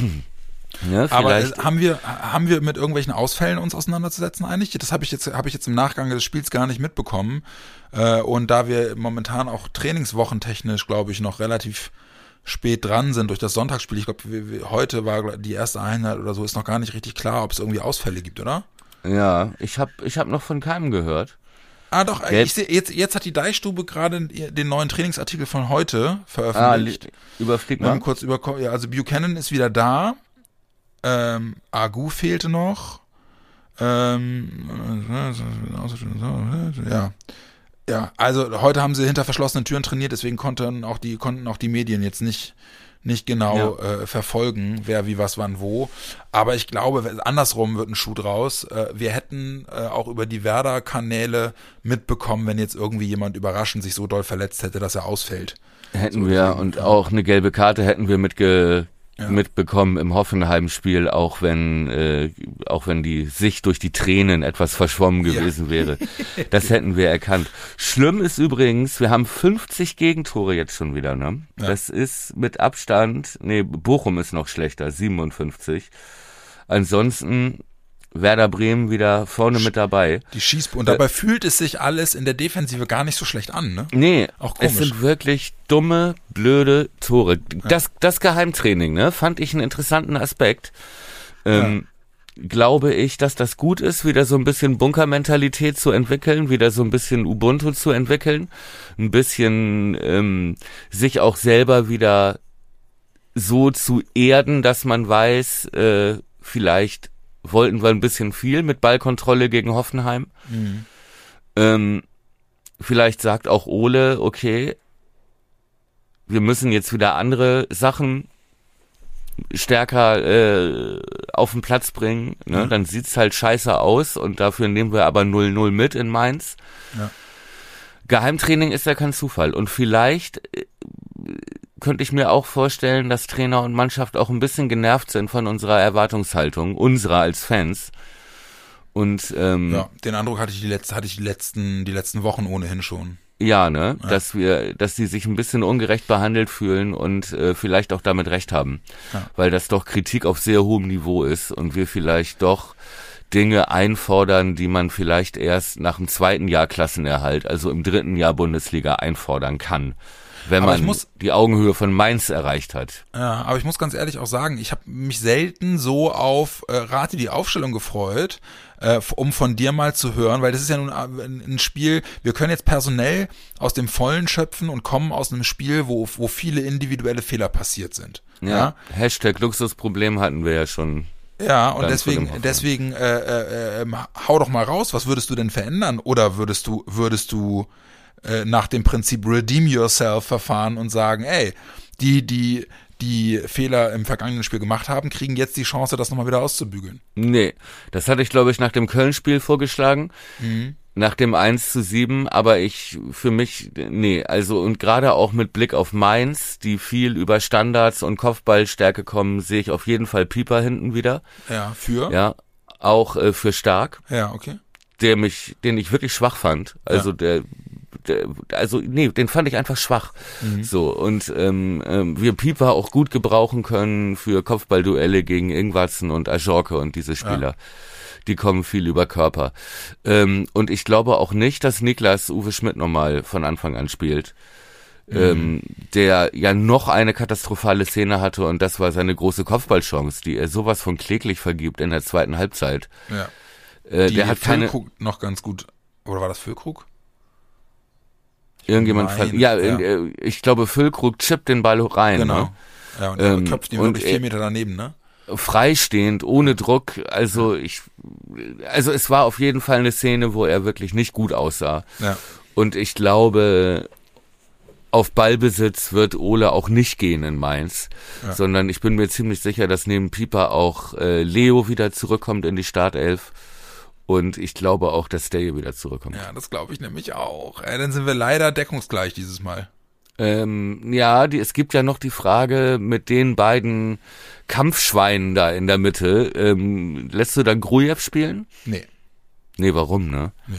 Ja, Aber vielleicht, äh, haben wir haben wir mit irgendwelchen Ausfällen uns auseinanderzusetzen eigentlich? Das habe ich jetzt habe ich jetzt im Nachgang des Spiels gar nicht mitbekommen. Äh, und da wir momentan auch trainingswochentechnisch, glaube ich, noch relativ spät dran sind durch das Sonntagsspiel. Ich glaube, heute war die erste Einheit oder so, ist noch gar nicht richtig klar, ob es irgendwie Ausfälle gibt, oder? Ja, ich habe ich hab noch von keinem gehört. Ah, doch, Gelb- ich seh, jetzt, jetzt hat die Deichstube gerade den neuen Trainingsartikel von heute Ah, veröffentlicht. li- überflieg Mal kurz über, also Buchanan ist wieder da. Ähm, Agu fehlte noch. Ähm, ja. Ja, also heute haben sie hinter verschlossenen Türen trainiert, deswegen konnten auch die, konnten auch die Medien jetzt nicht, nicht genau äh, verfolgen, wer wie was wann wo. Aber ich glaube, andersrum wird ein Schuh draus. Äh, wir hätten äh, auch über die Werder-Kanäle mitbekommen, wenn jetzt irgendwie jemand überraschend sich so doll verletzt hätte, dass er ausfällt. Hätten So, wir und ja. auch eine gelbe Karte hätten wir mitge Ja. mitbekommen im Hoffenheim-Spiel, auch wenn äh, auch wenn die Sicht durch die Tränen etwas verschwommen Ja. gewesen wäre. Das hätten wir erkannt. Schlimm ist übrigens, wir haben 50 Gegentore jetzt schon wieder, ne? Ja. Das ist mit Abstand, nee, Bochum ist noch schlechter, 57. Ansonsten Werder Bremen wieder vorne mit dabei. Die Schieß und dabei fühlt es sich alles in der Defensive gar nicht so schlecht an, ne? Nee, Auch es komisch. sind wirklich dumme, blöde Tore. Das, das Geheimtraining, ne, fand ich einen interessanten Aspekt. Ähm, Glaube ich, dass das gut ist, wieder so ein bisschen Bunkermentalität zu entwickeln, wieder so ein bisschen Ubuntu zu entwickeln, ein bisschen ähm, sich auch selber wieder so zu erden, dass man weiß, äh, vielleicht wollten wir ein bisschen viel mit Ballkontrolle gegen Hoffenheim. Ähm, vielleicht sagt auch Ole, okay, wir müssen jetzt wieder andere Sachen stärker äh, auf den Platz bringen. Ne? Mhm. Dann sieht's halt scheiße aus und dafür nehmen wir aber 0-0 mit in Mainz. Ja. Geheimtraining ist ja kein Zufall. Und vielleicht äh, könnte ich mir auch vorstellen, dass Trainer und Mannschaft auch ein bisschen genervt sind von unserer Erwartungshaltung, unserer als Fans. Und ähm, Ja, den Eindruck hatte ich die letzte, hatte ich die letzten, die letzten Wochen ohnehin schon. Ja, ne, dass wir, dass sie sich ein bisschen ungerecht behandelt fühlen und äh, vielleicht auch damit recht haben, Ja. weil das doch Kritik auf sehr hohem Niveau ist und wir vielleicht doch Dinge einfordern, die man vielleicht erst nach dem zweiten Jahr Klassenerhalt, also im dritten Jahr Bundesliga einfordern kann, wenn Aber man muss- die Augenhöhe von Mainz erreicht hat. Ja, aber ich muss ganz ehrlich auch sagen, ich habe mich selten so auf äh, Rate die Aufstellung gefreut, äh, um von dir mal zu hören, weil das ist ja nun äh, ein Spiel, wir können jetzt personell aus dem Vollen schöpfen und kommen aus einem Spiel, wo, wo viele individuelle Fehler passiert sind. Ja, Hashtag Luxusproblem hatten wir ja schon. Ja, und Dann deswegen, deswegen äh, äh, ähm, hau doch mal raus, was würdest du denn verändern? Oder würdest du, würdest du äh, nach dem Prinzip Redeem Yourself verfahren und sagen, ey, die, die die Fehler im vergangenen Spiel gemacht haben, kriegen jetzt die Chance, das nochmal wieder auszubügeln. Nee, das hatte ich, glaube ich, nach dem Köln-Spiel vorgeschlagen. Nach dem 1 zu 7, aber ich, für mich, nee, also und gerade auch mit Blick auf Mainz, die viel über Standards und Kopfballstärke kommen, sehe ich auf jeden Fall Pieper hinten wieder. Ja, für? Ja, auch äh, für stark, Ja, okay. der mich, den ich wirklich schwach fand. Also Ja. der, also nee, den fand ich einfach schwach. So und ähm, ähm, wir Pieper auch gut gebrauchen können für Kopfballduelle gegen Ingwatzen und Ajorke und diese Spieler. Die kommen viel über Körper. Ähm, und ich glaube auch nicht, dass Niklas Uwe Schmidt nochmal von Anfang an spielt. Ähm, der ja noch eine katastrophale Szene hatte und das war seine große Kopfballchance, die er sowas von kläglich vergibt in der zweiten Halbzeit. Ja. Äh, Die der hat keine, Füllkrug noch ganz gut. Oder war das Füllkrug? Irgendjemand, ver- ja, ja. äh, ich glaube Füllkrug chippt den Ball rein, Genau. ne? Ja, und er Ähm, köpft ihn wirklich er- vier Meter daneben, ne? freistehend, ohne Druck. Also ich, also es war auf jeden Fall eine Szene, wo er wirklich nicht gut aussah. Ja. Und ich glaube, auf Ballbesitz wird Ole auch nicht gehen in Mainz, Ja. sondern ich bin mir ziemlich sicher, dass neben Pieper auch äh, Leo wieder zurückkommt in die Startelf. Und ich glaube auch, dass Stay wieder zurückkommt. Ja, das glaube ich nämlich auch. Äh, dann sind wir leider deckungsgleich dieses Mal. Ähm, ja, die, es gibt ja noch die Frage mit den beiden Kampfschweinen da in der Mitte. Ähm, lässt du dann Grujew spielen? Nee. Nee, warum, ne? Nee.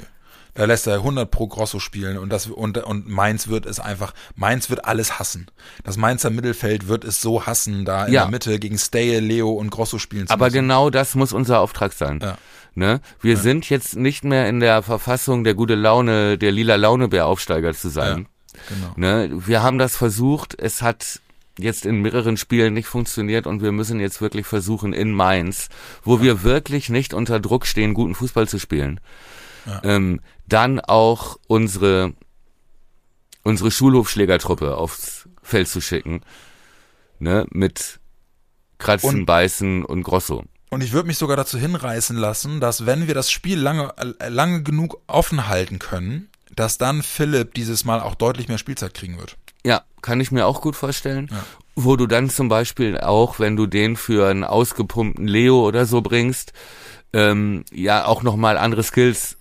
Da lässt er 100 pro Grosso spielen und das und und Mainz wird es einfach Mainz wird alles hassen. Das Mainzer Mittelfeld wird es so hassen, da in Ja. der Mitte gegen Steye, Leo und Grosso spielen zu Aber müssen. genau das muss unser Auftrag sein. Ja. Ne? Wir sind jetzt nicht mehr in der Verfassung, der gute Laune, der lila Launebär-Aufsteiger zu sein. Genau. Ne? Wir haben das versucht, es hat jetzt in mehreren Spielen nicht funktioniert und wir müssen jetzt wirklich versuchen in Mainz, wo ja. wir wirklich nicht unter Druck stehen, guten Fußball zu spielen, ja. ähm, dann auch unsere unsere Schulhofschlägertruppe aufs Feld zu schicken, ne, mit Kratzen, und, Beißen und Grosso. Und ich würde mich sogar dazu hinreißen lassen, dass wenn wir das Spiel lange, äh, lange genug offen halten können, dass dann Philipp dieses Mal auch deutlich mehr Spielzeit kriegen wird. Ja, kann ich mir auch gut vorstellen. Ja. Wo du dann zum Beispiel auch, wenn du den für einen ausgepumpten Leo oder so bringst, ähm, ja auch nochmal andere Skills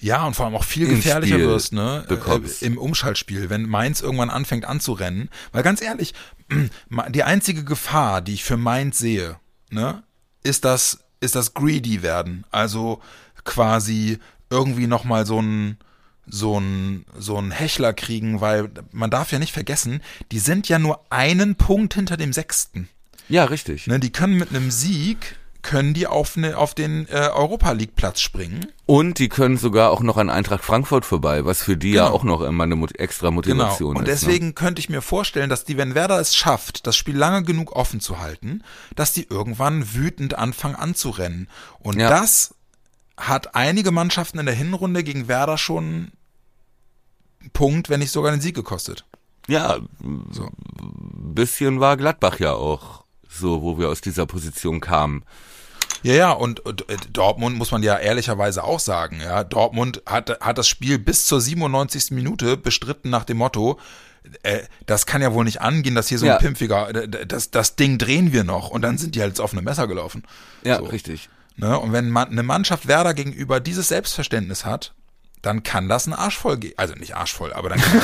ja, und vor allem auch viel gefährlicher Spiel wirst, ne? Bekommst. Äh, Im Umschaltspiel, wenn Mainz irgendwann anfängt anzurennen. Weil ganz ehrlich, die einzige Gefahr, die ich für Mainz sehe, ne, ist das, ist das greedy werden. Also quasi irgendwie nochmal so ein, so ein, so ein Hechler kriegen, weil man darf ja nicht vergessen, die sind ja nur einen Punkt hinter dem Sechsten. Ja, richtig. Ne, die können mit einem Sieg können die auf, ne, auf den äh, Europa League Platz springen. Und die können sogar auch noch an Eintracht Frankfurt vorbei, was für die genau. ja auch noch immer eine extra Motivation genau. Und ist. Und deswegen ne? könnte ich mir vorstellen, dass die, wenn Werder es schafft, das Spiel lange genug offen zu halten, dass die irgendwann wütend anfangen anzurennen. Und ja. das hat einige Mannschaften in der Hinrunde gegen Werder schon Punkt, wenn nicht sogar den Sieg gekostet. Ja, so. bisschen war Gladbach ja auch so, wo wir aus dieser Position kamen. Ja, ja, und, und, äh, Dortmund muss man ja ehrlicherweise auch sagen, ja, Dortmund hat, hat das Spiel bis zur 97. Minute bestritten nach dem Motto, äh, das kann ja wohl nicht angehen, dass hier so ein ja. pimpfiger, äh, das, das Ding drehen wir noch und dann sind die halt ins offene Messer gelaufen. Ja, so. richtig. Ne? Und wenn man, eine Mannschaft Werder gegenüber dieses Selbstverständnis hat, dann kann das ein Arsch voll gehen. Also nicht Arsch voll, aber dann kann,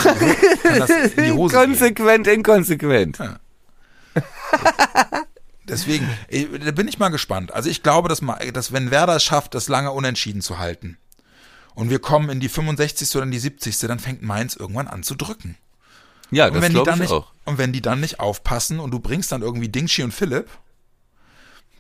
kann das in die Hose Konsequent, gehen. inkonsequent. Ja. Deswegen, da bin ich mal gespannt. Also ich glaube, dass, dass wenn Werder es schafft, das lange unentschieden zu halten und wir kommen in die 65. oder in die 70. dann fängt Mainz irgendwann an zu drücken. Ja, das glaube ich nicht, auch. Und wenn die dann nicht aufpassen und du bringst dann irgendwie Dingschi und Philipp,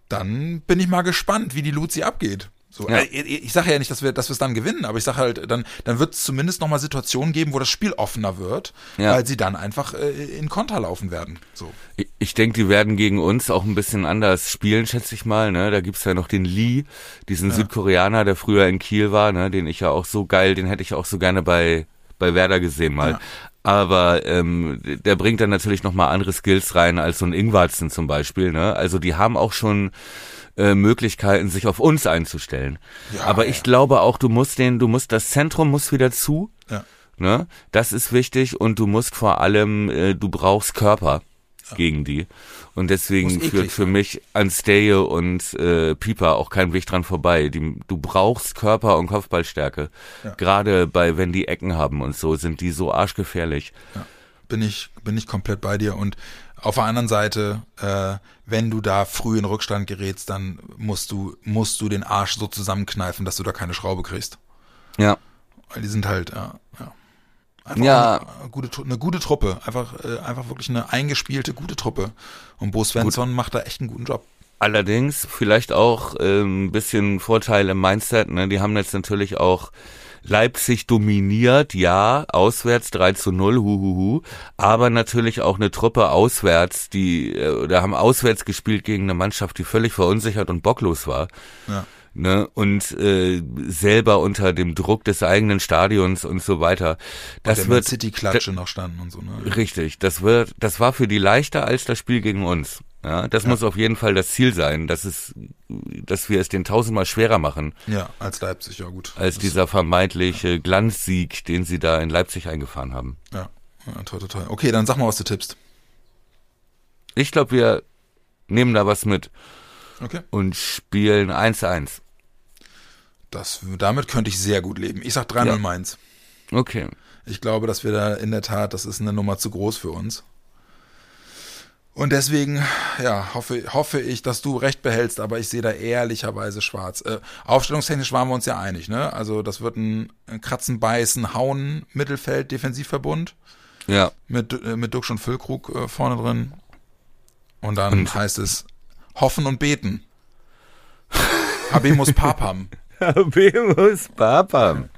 dann bin ich mal gespannt, wie die Luzi abgeht. So, ja. ich, ich sage ja nicht, dass wir, dass wir es dann gewinnen, aber ich sage halt, dann, dann wird es zumindest nochmal Situationen geben, wo das Spiel offener wird, ja. weil sie dann einfach äh, in Konter laufen werden. So. Ich, ich denke, die werden gegen uns auch ein bisschen anders spielen, schätze ich mal. Ne? Da gibt's ja noch den Lee, diesen ja. Südkoreaner, der früher in Kiel war, ne? den ich ja auch so geil, den hätte ich auch so gerne bei, bei Werder gesehen mal. Ja. Aber ähm, der bringt dann natürlich nochmal andere Skills rein als so ein Ingwarzen zum Beispiel. Ne? Also die haben auch schon äh, Möglichkeiten, sich auf uns einzustellen. Ja, Aber ich glaube auch, du musst den, du musst, das Zentrum muss wieder zu. Ja. Ne? Das ist wichtig und du musst vor allem, äh, du brauchst Körper ja. Gegen die. Und deswegen führt für mich an Steye und äh, Pieper auch kein Weg dran vorbei. Die, du brauchst Körper und Kopfballstärke. Ja. Gerade bei, wenn die Ecken haben und so, sind die so arschgefährlich. Ja. Bin ich, bin ich komplett bei dir. Und auf der anderen Seite, äh, wenn du da früh in Rückstand gerätst, dann musst du, musst du den Arsch so zusammenkneifen, dass du da keine Schraube kriegst. Ja. Weil die sind halt, ja, ja. Einfach ja. Eine, gute, eine gute Truppe. Einfach, äh, einfach wirklich eine eingespielte, gute Truppe. Und Bo Svensson Gut. macht da echt einen guten Job. Allerdings vielleicht auch äh, ein bisschen Vorteil im Mindset. Ne? Die haben jetzt natürlich auch Leipzig dominiert, ja, auswärts 3 zu 0, huhuhu, aber natürlich auch eine Truppe auswärts, die, äh, oder haben auswärts gespielt gegen eine Mannschaft, die völlig verunsichert und bocklos war. Ja. Ne, und äh, selber unter dem Druck des eigenen Stadions und so weiter. Das und wird City Klatsche noch standen und so, ne? Richtig, das wird das war für die leichter als das Spiel gegen uns. Ja, das ja. muss auf jeden Fall das Ziel sein, dass es, dass wir es den tausendmal schwerer machen. Ja, als Leipzig, ja gut. Als das dieser vermeintliche ja. Glanzsieg, den sie da in Leipzig eingefahren haben. Ja, ja toll, toll, toll. Okay, dann sag mal, was du tippst. Ich glaube, wir nehmen da was mit. Okay. Und spielen 1-1. Das, damit könnte ich sehr gut leben. Ich sag 3-0 ja. Mainz. Okay. Ich glaube, dass wir da in der Tat, das ist eine Nummer zu groß für uns. Und deswegen, ja, hoffe, hoffe ich, dass du recht behältst, aber ich sehe da ehrlicherweise schwarz. Äh, aufstellungstechnisch waren wir uns ja einig, ne? Also das wird ein, ein Kratzen, Beißen, Hauen, Mittelfeld, Defensivverbund. Ja. Mit, äh, mit Duxch und Füllkrug äh, vorne drin. Und dann und? heißt es hoffen und beten. Habemus Papam. Habemus Papam.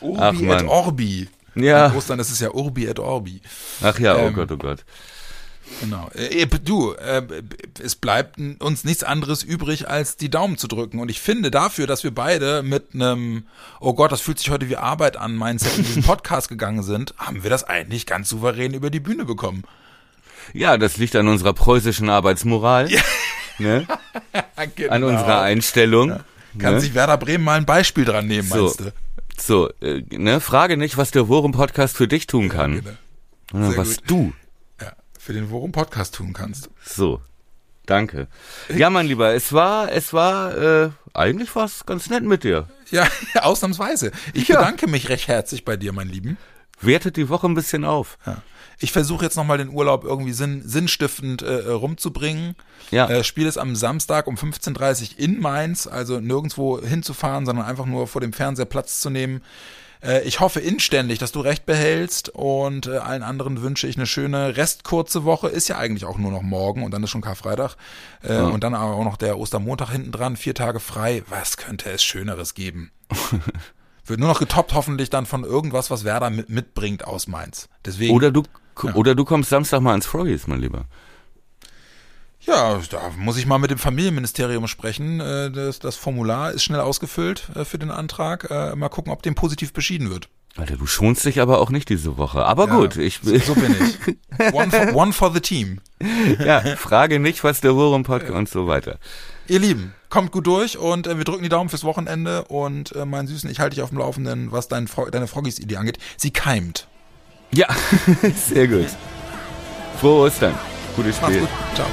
Urbi Ach, et Orbi. Ja. In Ostern ist es ja Urbi et Orbi. Ach ja, oh ähm, Gott, oh Gott. Genau. Äh, du, äh, es bleibt uns nichts anderes übrig, als die Daumen zu drücken. Und ich finde dafür, dass wir beide mit einem, oh Gott, das fühlt sich heute wie Arbeit an, Mindset in diesen Podcast gegangen sind, haben wir das eigentlich ganz souverän über die Bühne bekommen. Ja, das liegt an unserer preußischen Arbeitsmoral. Ja. Ne? genau. An unserer Einstellung. Ja. Kann ne? sich Werder Bremen mal ein Beispiel dran nehmen, so. meinst du? So, äh, ne, frage nicht, was der Worum-Podcast für dich tun kann, ja, genau. was gut. du ja, für den Worum-Podcast tun kannst. So, danke. Ja, mein Lieber, es war, es war, äh, eigentlich war es ganz nett mit dir. Ja, ausnahmsweise. Ich ja. bedanke mich recht herzlich bei dir, mein Lieben. Wertet die Woche ein bisschen auf. Ja. Ich versuche jetzt nochmal den Urlaub irgendwie sinn, sinnstiftend äh, rumzubringen. Ja. Äh, Spiel ist am Samstag um 15.30 Uhr in Mainz, also nirgendwo hinzufahren, sondern einfach nur vor dem Fernseher Platz zu nehmen. Äh, ich hoffe inständig, dass du recht behältst und äh, allen anderen wünsche ich eine schöne restkurze Woche. Ist ja eigentlich auch nur noch morgen und dann ist schon Karfreitag. Äh, ja. Und dann aber auch noch der Ostermontag hinten dran, vier Tage frei. Was könnte es Schöneres geben? Wird nur noch getoppt hoffentlich dann von irgendwas, was Werder mit, mitbringt aus Mainz. Deswegen. Oder du ja. Oder du kommst Samstag mal ins Froggies, mein Lieber. Ja, da muss ich mal mit dem Familienministerium sprechen. Äh, das, das Formular ist schnell ausgefüllt äh, für den Antrag. Äh, mal gucken, ob dem positiv beschieden wird. Alter, du schonst dich aber auch nicht diese Woche. Aber ja, gut, ich so, so bin ich. One for, one for the team. Ja, frage nicht, was der Worum Podcast und so weiter. Ihr Lieben, kommt gut durch und äh, wir drücken die Daumen fürs Wochenende und äh, mein Süßen, ich halte dich auf dem Laufenden, was dein, deine Froggies-Idee angeht. Sie keimt. Ja, sehr gut. Frohe Ostern. Gutes Spiel. Gut. Ciao.